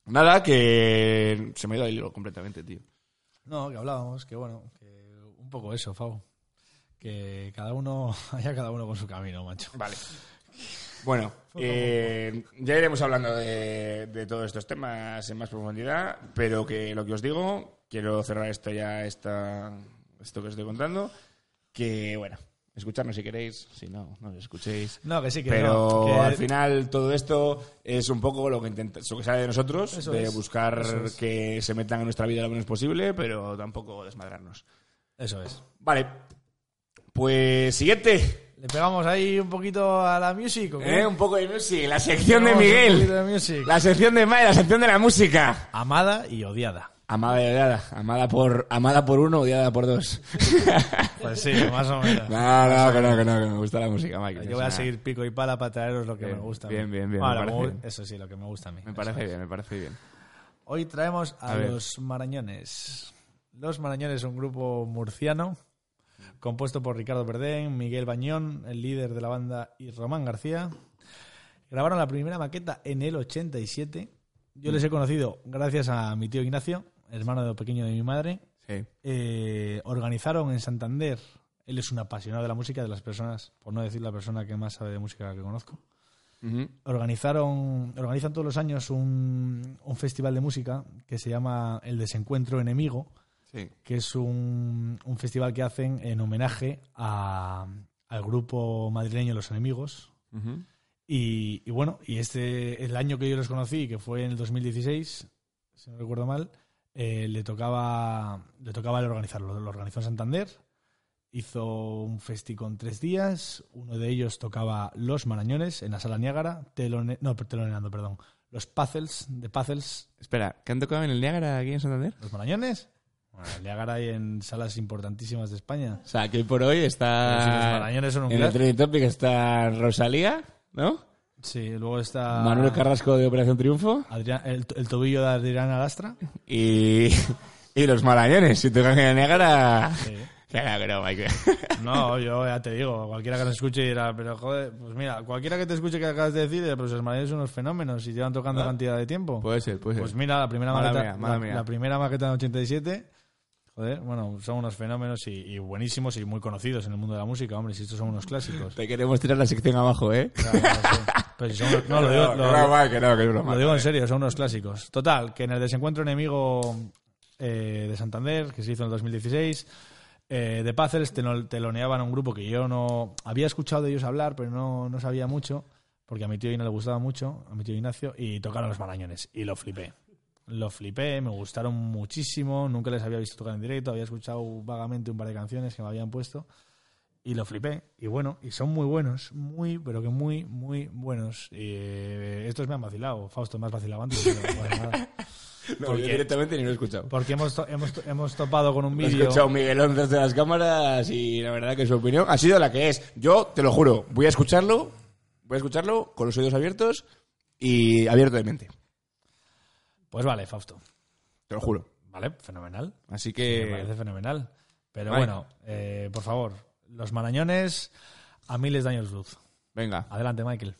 Nada, que se me ha ido el hilo completamente, tío. No, que hablábamos, que bueno, que un poco eso, Fau. Que cada uno, haya cada uno con su camino, macho. Vale. Bueno, eh, ya iremos hablando de, de todos estos temas en más profundidad, pero que lo que os digo, quiero cerrar esto ya, esta, esto que os estoy contando, que bueno, escucharnos si queréis, si no, no os escuchéis. No, que sí, que Pero no, que- al final todo esto es un poco lo que intenta, lo que sale de nosotros, Eso de es, buscar es. que se metan en nuestra vida lo menos posible, pero tampoco desmadrarnos. Eso es. Vale, pues siguiente. ¿Le pegamos ahí un poquito a la music? ¿Eh? Un poco de music, la sección de Miguel. de. La sección de Mae, la sección de la música. Amada y odiada. Amada y odiada. Amada por, amada por uno, odiada por dos. Pues sí, más o menos. no, no, que no, que no, que me gusta la música, Mike. Yo voy a seguir pico y pala para traeros lo que Bien, me gusta. bien, bien, bien, me. Eso sí, lo que me gusta a mí. Me parece bien, me parece bien. Hoy traemos a, A los marañones. Los Marañones es un grupo murciano compuesto por Ricardo Perdén, Miguel Bañón, el líder de la banda, y Román García. Grabaron la primera maqueta en el 87. Yo les he conocido gracias a mi tío Ignacio, hermano de pequeño de mi madre. Sí. Eh, organizaron en Santander. Él es un apasionado de la música, de las personas, por no decir la persona que más sabe de música que conozco organizaron organizan todos los años un, un festival de música que se llama el Desencuentro Enemigo, Sí. que es un, un festival que hacen en homenaje a- al grupo madrileño Los Enemigos. Y, y bueno, y este el año que yo los conocí, que fue en el 2016, si no recuerdo mal, eh, le tocaba le tocaba el organizarlo. Lo organizó en Santander, hizo un festi con tres días. Uno de ellos tocaba Los Marañones en la Sala Niágara, telone, no, teloneando, perdón. Los Puzzles, de Puzzles, Espera, ¿qué han tocado en el Niágara aquí en Santander? Los Marañones. Bueno, el Niágara hay en salas importantísimas de España. O sea, que hoy por hoy si los está... Marañones son un En el. Trending Topic está Rosalía, ¿no? Sí, luego está Manuel Carrasco de Operación Triunfo Adrián- el, el tobillo de Adrián Alastra. y, y los Marañones. Si tocan en el Niágara... Sí. Claro que no, Mike. No, yo ya te digo, cualquiera que nos escuche dirá, pero joder, pues mira, cualquiera que te escuche que acabas de decir, dirá, pues los Marañones son unos fenómenos y llevan tocando cantidad de tiempo. Puede ser, puede ser. Pues mira, la primera Mala maqueta, mía, la, mía. la primera maqueta en 87, joder, bueno, son unos fenómenos y, y buenísimos y muy conocidos en el mundo de la música, hombre, si estos son unos clásicos. Te queremos tirar la sección abajo, ¿eh? Claro, no si unos- no, lo digo, lo- no, que no, que es broma. Lo digo en serio, son unos clásicos. Total, que en el desencuentro enemigo eh, de Santander, que se hizo en el 2016, eh, de telo- teloneaban a un grupo que yo no había escuchado de ellos hablar, pero no, no sabía mucho, porque a mi tío no le gustaba mucho, a mi tío Ignacio, y tocaron los marañones, y lo flipé. Lo flipé, me gustaron muchísimo, nunca les había visto tocar en directo, había escuchado vagamente un par de canciones que me habían puesto, y lo flipé. Y bueno, y son muy buenos, muy, pero que muy, muy buenos. Y eh, estos me han vacilado. Fausto me has vacilado antes. no pasa nada. No, ¿Por yo directamente ni lo he escuchado. Porque hemos, to- hemos, to- hemos topado con un Lo he vídeo. escuchado Miguelón desde las cámaras y la verdad que su opinión ha sido la que es. Yo te lo juro, voy a escucharlo, voy a escucharlo con los oídos abiertos y abierto de mente. Pues vale, Fausto. Te lo juro. Vale, fenomenal. Así Me que parece fenomenal. Pero bueno, eh, por favor, los marañones a miles de años luz. Venga. Adelante, Michael.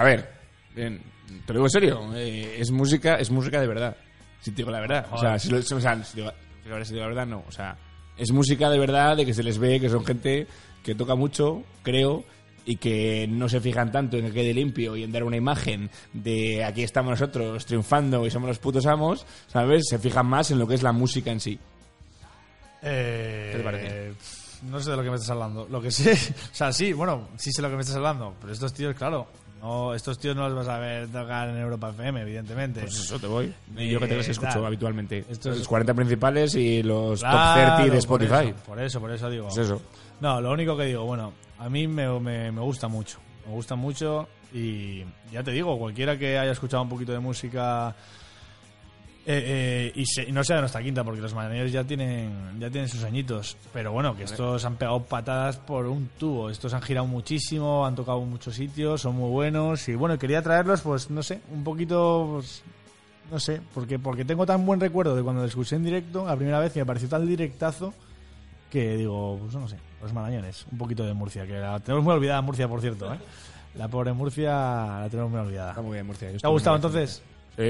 A ver, bien, te lo digo en serio, eh, es música, es música de verdad. Si te digo la verdad, o sea, si, lo- o sea, si digo, si digo la verdad, si digo la verdad, no, o sea, es música de verdad, de que se les ve que son gente que toca mucho, creo, y que no se fijan tanto en que quede limpio y en dar una imagen de aquí estamos nosotros triunfando y somos los putos amos, ¿sabes? Se fijan más en lo que es la música en sí. Eh, ¿Qué te parece? No sé de lo que me estás hablando. Lo que sé, o sea, sí, bueno, sí sé lo que me estás hablando, pero estos tíos, claro, no, estos tíos no los vas a ver tocar en Europa FM, evidentemente. Pues eso te voy. Y yo que te los Eh, escucho tal. habitualmente. Esto es- Los 40 principales y los Claro, top 30 de por Spotify. eso, Por eso, por eso digo. Pues eso. No, lo único que digo, bueno, a mí me, me, me gusta mucho. Me gusta mucho y ya te digo, cualquiera que haya escuchado un poquito de música Eh, eh, y, se- y no sea de nuestra quinta, porque los Mañaneros ya tienen, ya tienen sus añitos. Pero bueno, que estos han pegado patadas por un tubo. Estos han girado muchísimo, han tocado en muchos sitios, son muy buenos. Y bueno, quería traerlos, pues no sé, un poquito. pues, no sé, porque, porque tengo tan buen recuerdo de cuando los escuché en directo, la primera vez, y me pareció tal directazo que digo, pues no sé, los marañones, un poquito de Murcia, que la tenemos muy olvidada Murcia, por cierto, ¿eh? La pobre Murcia la tenemos muy olvidada. Está muy bien, Murcia. yo ¿Te ha gustado entonces?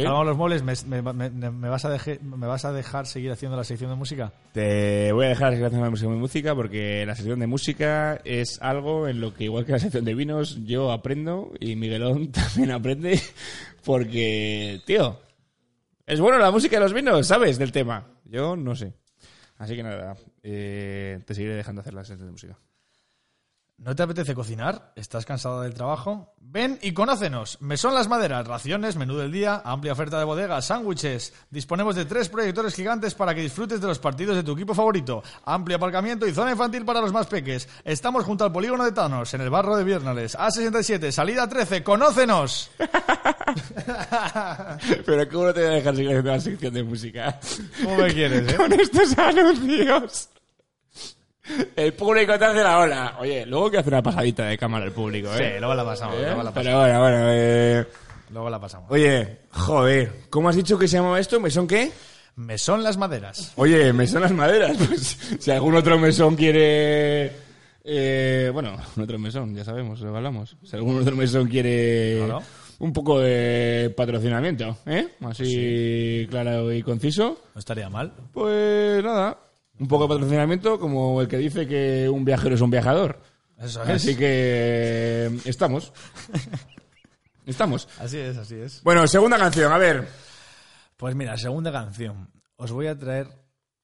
Salvamos los muebles, ¿me, me- me- me vas a deje- ¿me vas a dejar seguir haciendo la sección de música? Te voy a dejar la sección de música, música porque la sección de música es algo en lo que, igual que la sección de vinos, yo aprendo y Miguelón también aprende porque, tío, es bueno la música de los vinos, ¿sabes? Del tema. Yo no sé. Así que nada, eh, te seguiré dejando hacer la sección de música. ¿No te apetece cocinar? ¿Estás cansado del trabajo? Ven y conócenos. Mesón Las Maderas, raciones, menú del día, amplia oferta de bodegas, sándwiches. Disponemos de tres proyectores gigantes para que disfrutes de los partidos de tu equipo favorito. Amplio aparcamiento y zona infantil para los más peques. Estamos junto al polígono de Thanos, en el barrio de Viernales. A67, salida 13. ¡Conócenos! Pero ¿cómo no te voy a dejar seguir haciendo la sección de música? ¿Cómo me quieres, eh? Con estos anuncios. El público te hace la ola. Oye, luego que hacer una pasadita de cámara al público, ¿eh? Sí, luego la pasamos, ¿Eh? luego la pasamos. Pero bueno, bueno. eh, Luego la pasamos. Oye, joder, ¿cómo has dicho que se llamaba esto? ¿Mesón qué? Mesón Las Maderas. Oye, mesón las maderas. Pues si algún otro mesón quiere. eh, bueno, un otro mesón, ya sabemos, lo hablamos. Si algún otro mesón quiere Claro. un poco de patrocinamiento, ¿eh? Así claro y conciso. No estaría mal. Pues nada, un poco de patrocinamiento como el que dice que un viajero es un viajador. Eso es. Así que estamos. Estamos. Así es, así es. Bueno, segunda canción, a ver. Pues mira, segunda canción. Os voy a traer,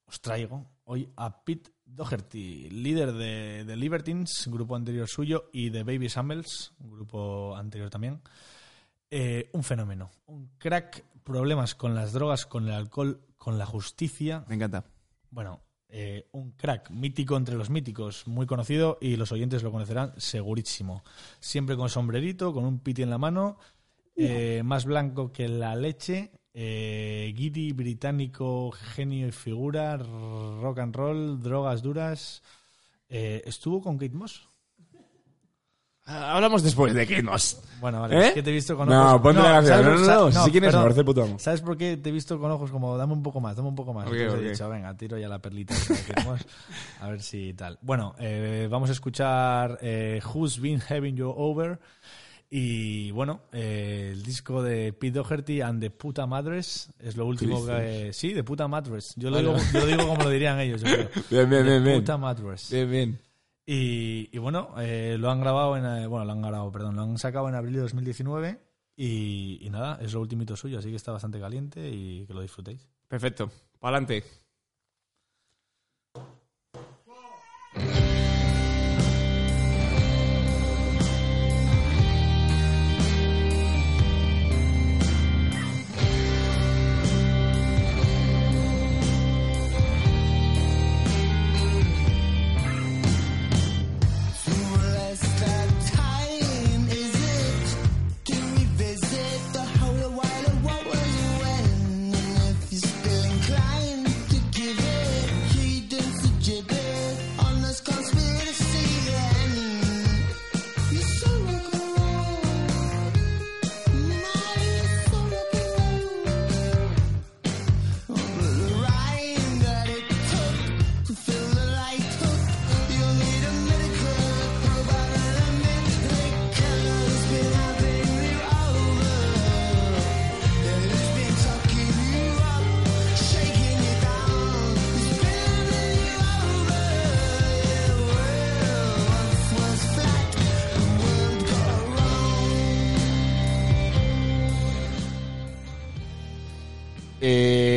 os traigo hoy a Pete Doherty, líder de, de Libertines, grupo anterior suyo, y de Baby Shambles, grupo anterior también. Eh, un fenómeno, un crack, problemas con las drogas, con el alcohol, con la justicia. Me encanta. Bueno, eh, un crack mítico entre los míticos, muy conocido y los oyentes lo conocerán segurísimo. Siempre con sombrerito, con un piti en la mano, eh, más blanco que la leche, eh, guiri británico, genio y figura, rock and roll, drogas duras. Eh, ¿Estuvo con Kate Moss? Hablamos después de que nos. Bueno, vale, ¿Eh? es que te he visto con No, ojos... ponte la canción. ¿sabes No, no, sa- no, si quieres, me parece puto amo. ¿Sabes por qué te he visto con ojos como dame un poco más, dame un poco más? Ok, Entonces he dicho, venga, tiro ya la perlita a ver si tal. Bueno, eh, vamos a escuchar eh, Who's Been Having You Over y bueno, eh, el disco de Pete Doherty and the Puta Madres es lo último que... Sí, de Puta Madres. Yo lo, digo, yo lo digo como lo dirían ellos, yo creo. Bien, bien, The bien, bien. Puta Madres. Bien, bien. Y, bueno, eh, lo han grabado en. eh, bueno, lo han grabado, perdón, lo han sacado en abril de 2019. Y, y nada, es lo ultimito suyo, así que está bastante caliente y que lo disfrutéis. Perfecto. Para adelante.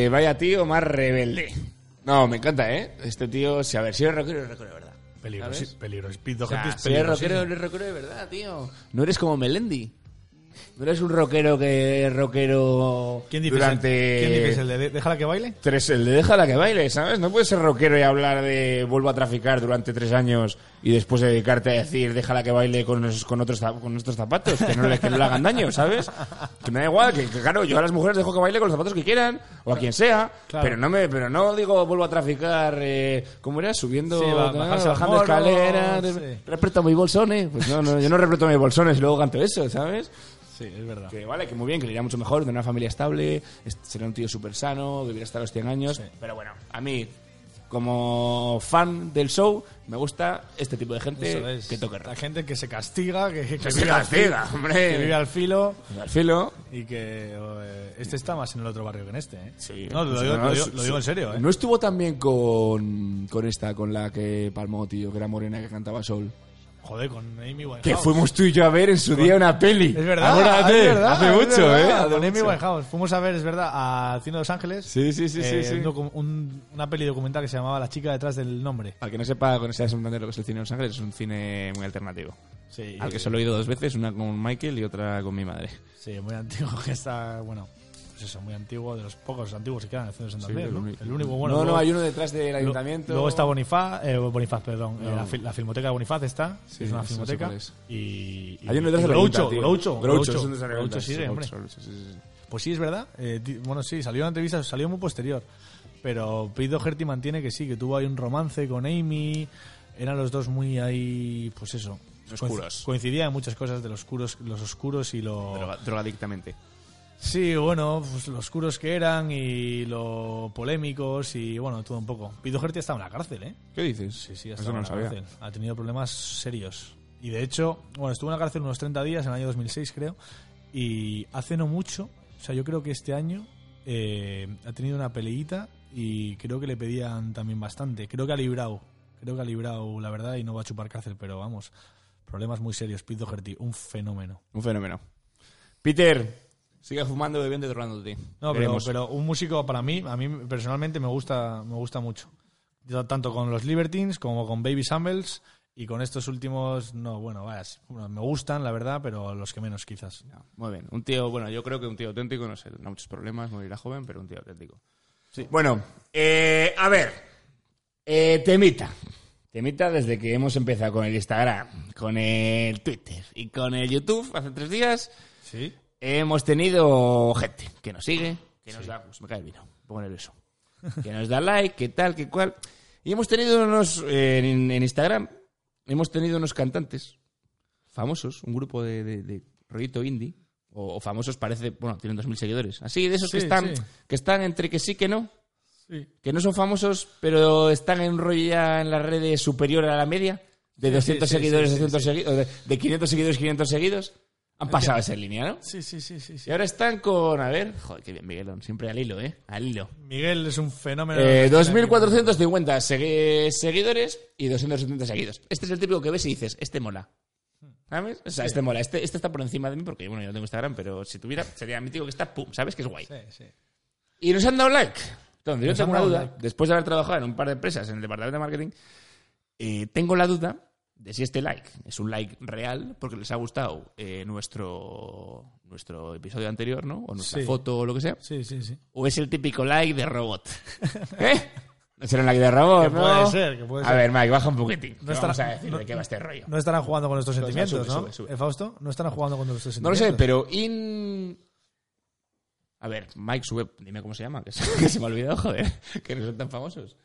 Vaya tío más rebelde. No, me encanta, ¿eh? Este tío, si a ver, si eres rockero, eres rockero de verdad. Peligro, ¿Sabes? sí, peligro. Pete O sea, Doherty es si peligrosísimo. rockero, eres rockero de verdad, tío. No eres como Melendi. No eres un rockero que es rockero ¿Quién dice durante... ¿Quién dice el de déjala que baile? Tres, el de déjala que baile, ¿sabes? No puedes ser rockero y hablar de vuelvo a traficar durante tres años y después dedicarte a decir, déjala que baile con, esos- con otros con nuestros zapatos, que no, le, que no le hagan daño, ¿sabes? Que me da igual, que, que claro, yo a las mujeres dejo que baile con los zapatos que quieran, o a quien sea, Claro. pero no me, pero no digo vuelvo a traficar, eh, ¿cómo era? Subiendo, Sí, va- los bajando escaleras, sí. repreto mis bolsones, pues no, no, yo no repreto mis bolsones y luego canto eso, ¿sabes? Sí, es verdad. Que vale, que muy bien, que le iría mucho mejor, de una familia estable, est- sería un tío súper sano, debería estar a los 100 años. Pero bueno, a mí, como fan del show, me gusta este tipo de gente es. que toque La gente que se castiga, que, que, se vive, al castiga, filo, hombre. que vive al filo Al filo. y que eh, este está más en el otro barrio que en este. ¿eh? Sí. No, lo, digo, no, lo digo- su- lo digo en serio. ¿eh? No estuvo tan bien con, con esta, con la que palmó, tío, que era morena que cantaba Soul. Joder, con Amy Winehouse. Que fuimos tú y yo a ver en su día una peli. Es verdad, Acuérdate, es verdad, hace es mucho, verdad, ¿eh? Con Amy. Winehouse. Fuimos a ver, es verdad, al Cine de Los Ángeles. Sí, sí, sí, sí, eh, sí. un- una peli documental que se llamaba La chica detrás del nombre. Para que no sepa, con ese de Santander lo que es el cine de Los Ángeles, es un cine muy alternativo. Sí, Al que solo he ido dos veces, una con Michael y otra con mi madre. sí, muy antiguo, que está, bueno, pues eso, muy antiguo, de los pocos antiguos que quedan en el Cine de Santander, el ¿no? único. El único bueno. no, no, luego- hay uno detrás del ayuntamiento. Luego está Bonifaz, eh, Bonifaz, perdón. No. eh, la, fil- la filmoteca de Bonifaz está, Sí, es una no filmoteca. es. Y, y, Hay uno detrás de la Groucho. Groucho, Groucho, Groucho, la sí, hombre. Sí, sí, sí. Pues sí, es verdad. Eh, bueno, sí, salió una entrevista, salió muy posterior. Pero Pete Doherty mantiene que sí, que tuvo ahí un romance con Amy. Eran los dos muy ahí, pues eso. Oscuros. Coinc- Coincidían en muchas cosas de los oscuros, los oscuros y lo... Droga- drogadictamente. Sí, bueno, pues lo oscuros que eran y lo polémicos y bueno, todo un poco. Pete Doherty estaba en la cárcel, ¿eh? ¿Qué dices? Sí, sí, ha estado no en la sabía. cárcel. Ha tenido problemas serios. Y de hecho, bueno, estuvo en la cárcel unos 30 días en el año 2006, creo. Y hace no mucho, o sea, yo creo que este año eh, ha tenido una peleita y creo que le pedían también bastante. Creo que ha librado, creo que ha librado, la verdad, y no va a chupar cárcel, pero vamos, problemas muy serios. Pete Doherty, un fenómeno. Un fenómeno. Peter, sigue fumando, bebiendo y drogándote. No, pero, Veremos. pero un músico para mí, a mí personalmente me gusta, me gusta mucho. Yo Tanto con los Libertines como con Baby Samuels y con estos últimos, no, bueno, vaya, sí, bueno, me gustan, la verdad, pero los que menos quizás. No, muy bien. Un tío, bueno, yo creo que un tío auténtico, no sé, tendrá muchos problemas, morirá joven, pero un tío auténtico. Bueno, eh, a ver, eh, temita. Temita desde que hemos empezado con el Instagram, con el Twitter y con el YouTube hace tres días. Sí. Hemos tenido gente que nos sigue, que nos da, pues me cae el vino, pongo nervioso, que nos da like, que tal, que cual. Y hemos tenido unos, eh, en, en Instagram, hemos tenido unos cantantes famosos, un grupo de, de, de rollito indie, o, o famosos parece, bueno, tienen 2.000 seguidores. Así, de esos que, están, sí. que están entre que sí que no, que no son famosos, pero están en rollo ya en las redes superior a la media, de 200 sí, sí, seguidores, sí, 200 segui- o de, de 500 seguidores, 500 seguidos. Han pasado esa línea, ¿no? Sí, sí, sí, sí, sí. Y ahora están con, a ver, joder, qué bien, Miguelón, siempre al hilo, ¿eh? Al hilo. Miguel es un fenómeno. Eh, 2.450 segui- seguidores y 270 seguidos. Este es el típico que ves y dices, este mola. ¿Sabes? O sea, este mola. Este, este está por encima de mí porque, bueno, yo no tengo Instagram, pero si tuviera, sería mi tío que está, pum, ¿sabes? Que es guay. Sí, sí. Y nos han dado like. Entonces, yo tengo una duda. like. Después de haber trabajado en un par de empresas en el departamento de marketing, eh, tengo la duda de si este like es un like real porque les ha gustado eh, nuestro, nuestro episodio anterior, ¿no? O nuestra Sí. foto o lo que sea. Sí, sí, sí. ¿O es el típico like de robot? ¿Eh? No será un like de robot, Que ¿no? puede ser, que puede A ser. ver, Mike, baja un poquitín. No estará- vamos a decir no- de qué va este rollo. No estarán jugando con nuestros sentimientos, sube, ¿no? sube, sube. ¿Eh, Fausto? No estarán jugando con nuestros No lo sentimientos. sé, pero in... A ver, Mike sube, dime cómo se llama, que se, que se me ha olvidado, joder, que no son tan famosos.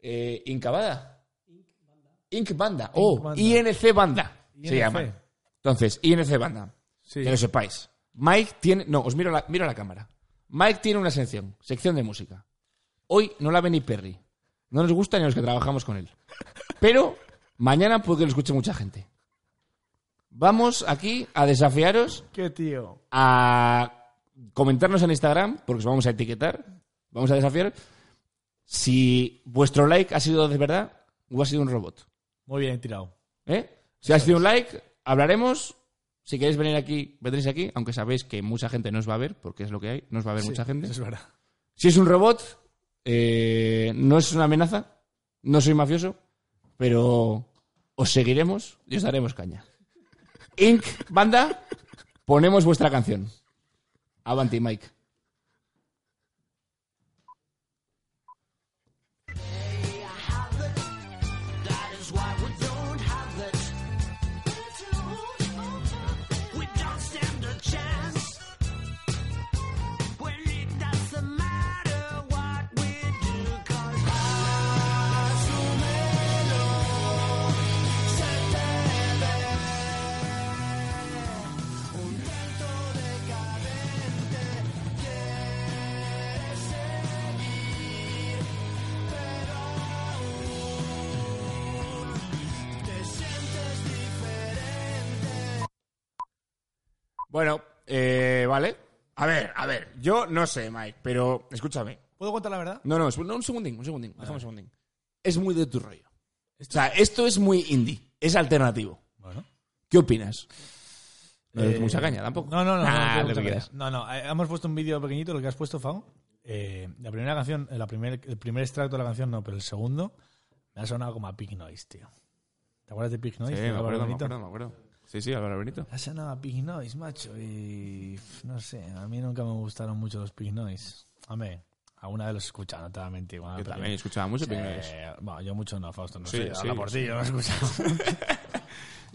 Eh, Incabada. Ink Banda. Oh, Banda. INC Banda. Se INC. llaman. Entonces, INC Banda. Sí. Que lo sepáis. Mike tiene... No, os miro la, miro la cámara. Mike tiene una sección, sección de música. Hoy no la ve ni Perry. No nos gusta ni a los que trabajamos con él. Pero mañana puede que lo escuche mucha gente. Vamos aquí a desafiaros ¿Qué tío? a comentarnos en Instagram, porque os vamos a etiquetar, vamos a desafiar si vuestro like ha sido de verdad o ha sido un robot. Muy bien tirado. ¿Eh? Si ha sido un like, hablaremos. Si queréis venir aquí, vendréis aquí, aunque sabéis que mucha gente no os va a ver, porque es lo que hay, no os va a ver Sí, mucha gente. Es verdad. Si es un robot, eh, no es una amenaza, no soy mafioso, pero os seguiremos y os daremos caña. Inc, banda, ponemos vuestra canción. Avanti, Mike. Bueno, eh, vale. A ver, a ver, yo no sé, Mike, pero escúchame. ¿Puedo contar la verdad? No, no, es- no, un segundín, un segundín, déjame un segundín. Es muy de tu rollo. O sea, esto es muy indie, es alternativo. Bueno. ¿Qué opinas? No es Eh, mucha caña tampoco. No, no, no. no, lo que quieras. no, no. eh, hemos puesto un vídeo pequeñito, lo que has puesto, Fao. Eh, la primera canción, eh, la primer, el primer extracto de la canción no, pero el segundo me ha sonado como a Pig Noise, tío. ¿Te acuerdas de Pig Sí, Noise? me acuerdo, me acuerdo, me acuerdo. Sí, sí, Álvaro Benito. Ha sonado a Pig Noise, macho, y no sé, a mí nunca me gustaron mucho los Pig Noise. Hombre, alguna vez los he escuchado, no te voy a mentir. Yo también escuchaba mucho Pink Noise. Eh, bueno, yo mucho no, Fausto, no Sí, sé. sí, habla por sí. ti, yo no he escuchado.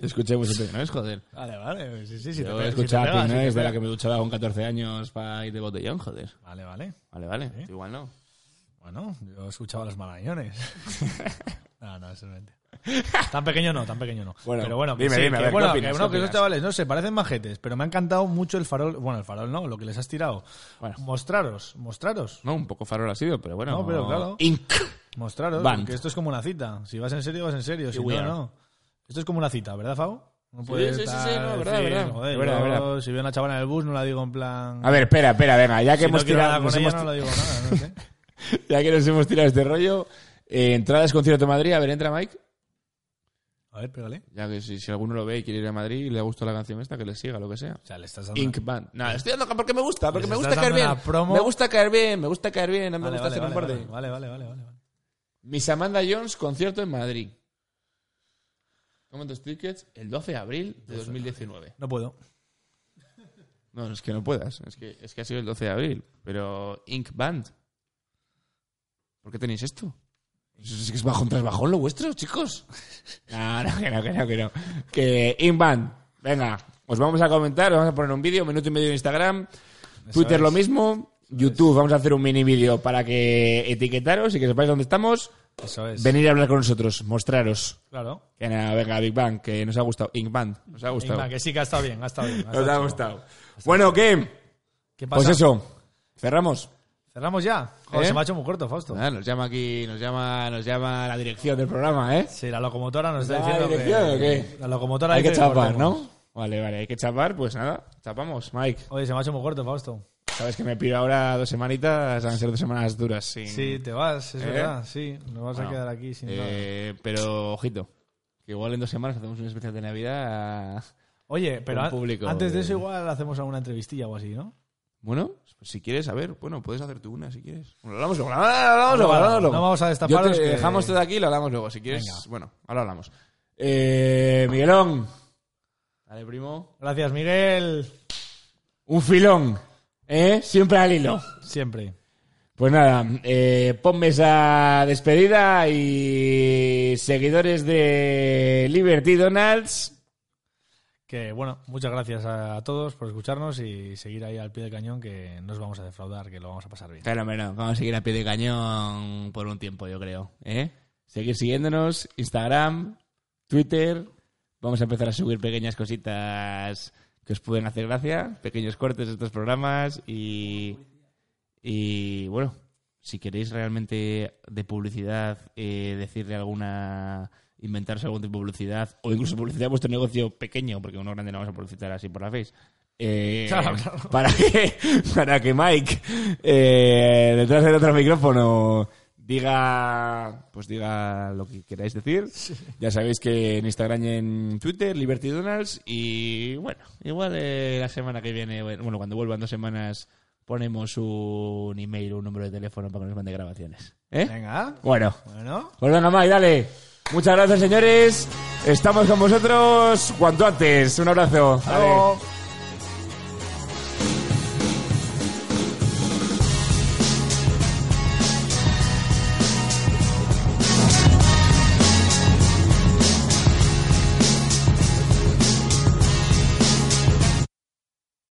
Escuché mucho Pink Noise, joder. vale, vale, sí, sí, sí. Yo escuchaba te Noise de la que me duchaba con 14 años para ir de botellón, joder. Vale, vale. Vale, vale. Sí. Igual no. Bueno, yo escuchaba los marañones. no, no, eso es mentira. Tan pequeño no, tan pequeño no. Bueno, pero bueno, que dime, sí, dime, a que, ver, bueno, ¿qué que, opinas? bueno, ¿Qué que esos opinas? chavales, no sé, parecen majetes, pero me ha encantado mucho el farol, bueno, el farol no, lo que les has tirado. Bueno. Mostraros, mostraros. No, un poco farol ha sido, pero bueno. No, pero claro. Inc. Mostraros, Band. porque esto es como una cita. Si vas en serio, vas en serio. Si no, are. no. Esto es como una cita, ¿verdad, Fau? No puedes sí, sí, estar sí, no, verdad, decir, verdad. joder, verdad, yo, verdad. Si veo a una chavala en el bus, no la digo en plan. A ver, espera, espera, venga, ya que si hemos no tirado, nos con ella, hemos, no la digo nada, no sé. ya que nos hemos tirado este rollo, eh, entradas concierto de Madrid, a ver, entra Mike. A ver, pégale. Ya que si, si alguno lo ve y quiere ir a Madrid y le ha gustado la canción esta, que le siga, lo que sea. O sea, le estás dando. Ink Band. No, estoy dando porque me gusta, porque me gusta caer bien. promo. Me gusta caer bien, me gusta caer bien, no me Vale, gusta vale, hacer un vale, borde. vale, vale, vale, vale, vale. Miss Amanda Jones, concierto en Madrid. ¿Cuántos tickets? El 12 de abril de 2019. No puedo. No, es que no puedas. Es que, es que ha sido el 12 de abril. Pero Ink Band. ¿Por qué tenéis esto? Eso es que es bajón tras bajón lo vuestro, chicos. No, no, que no, que no, que no. Que Inban, venga, os vamos a comentar, os vamos a poner un vídeo, minuto y medio en Instagram, Twitter es. lo mismo, YouTube vamos a hacer un mini vídeo para que etiquetaros y que sepáis dónde estamos, Eso es. venir a hablar con nosotros, mostraros. Claro. Que nada, venga, Big Bang, que nos ha gustado. Ink Band, nos ha gustado. Venga, que sí que ha estado bien, ha estado bien. ha Nos estado ha chulo. gustado. Bueno, ¿qué? ¿Qué pasa? Pues eso, cerramos. ¿Cerramos ya? Joder, ¿Eh? se me ha hecho muy corto, Fausto. Nada, nos llama aquí, nos llama, nos llama La dirección del programa, ¿eh? Sí, la locomotora nos está ¿La diciendo dirección que... o qué? La locomotora Hay que chapar. ¿no? Vale, vale, hay que chapar, pues nada, chapamos, Mike. Oye, se me ha hecho muy corto, Fausto. Sabes que me pido ahora dos semanitas, van a ser dos semanas duras. Sin... Sí, te vas, es ¿Eh? verdad, sí. Nos vas Bueno, a quedar aquí sin nada. Eh, pero, ojito. Que igual en dos semanas hacemos un especial de Navidad. Oye, pero público antes de de- eso igual hacemos alguna entrevistilla o así, ¿no? Bueno, pues si quieres, a ver, bueno, puedes hacer tú una si quieres. Bueno, lo hablamos luego, lo hablamos luego, No, lo hablamos luego. no vamos a te que- dejamos todo aquí y lo hablamos luego. Si quieres, Venga. Bueno, ahora hablamos. Eh, Miguelón, Dale, primo. Gracias, Miguel. un filón, ¿eh? Siempre al hilo. Siempre. Pues nada, eh, ponme esa despedida y seguidores de Liberty Donalds. Que bueno, muchas gracias a todos por escucharnos y seguir ahí al pie del cañón que no os vamos a defraudar, que lo vamos a pasar bien. Fenómeno, vamos a seguir a pie de cañón por un tiempo, yo creo. ¿eh? Seguir siguiéndonos, Instagram, Twitter. Vamos a empezar a subir pequeñas cositas que os pueden hacer gracia, pequeños cortes de estos programas y, y bueno, si queréis realmente de publicidad, eh, decirle alguna, inventaros algún tipo de publicidad o incluso publicidad de vuestro negocio pequeño, porque uno grande no vamos a publicitar así por la face. eh, Claro, claro. Para que, para que Mike, eh, detrás del otro micrófono, diga, pues diga lo que queráis decir. Ya sabéis que en Instagram y en Twitter, Liberty Donalds. Y bueno, igual eh, la semana que viene, bueno, cuando vuelvan dos semanas, ponemos un email, un número de teléfono para que nos mande grabaciones. ¿Eh? Venga, Bueno, bueno. pues venga, Mike, dale. Muchas gracias, señores. Estamos con vosotros cuanto antes. Un abrazo. Luego.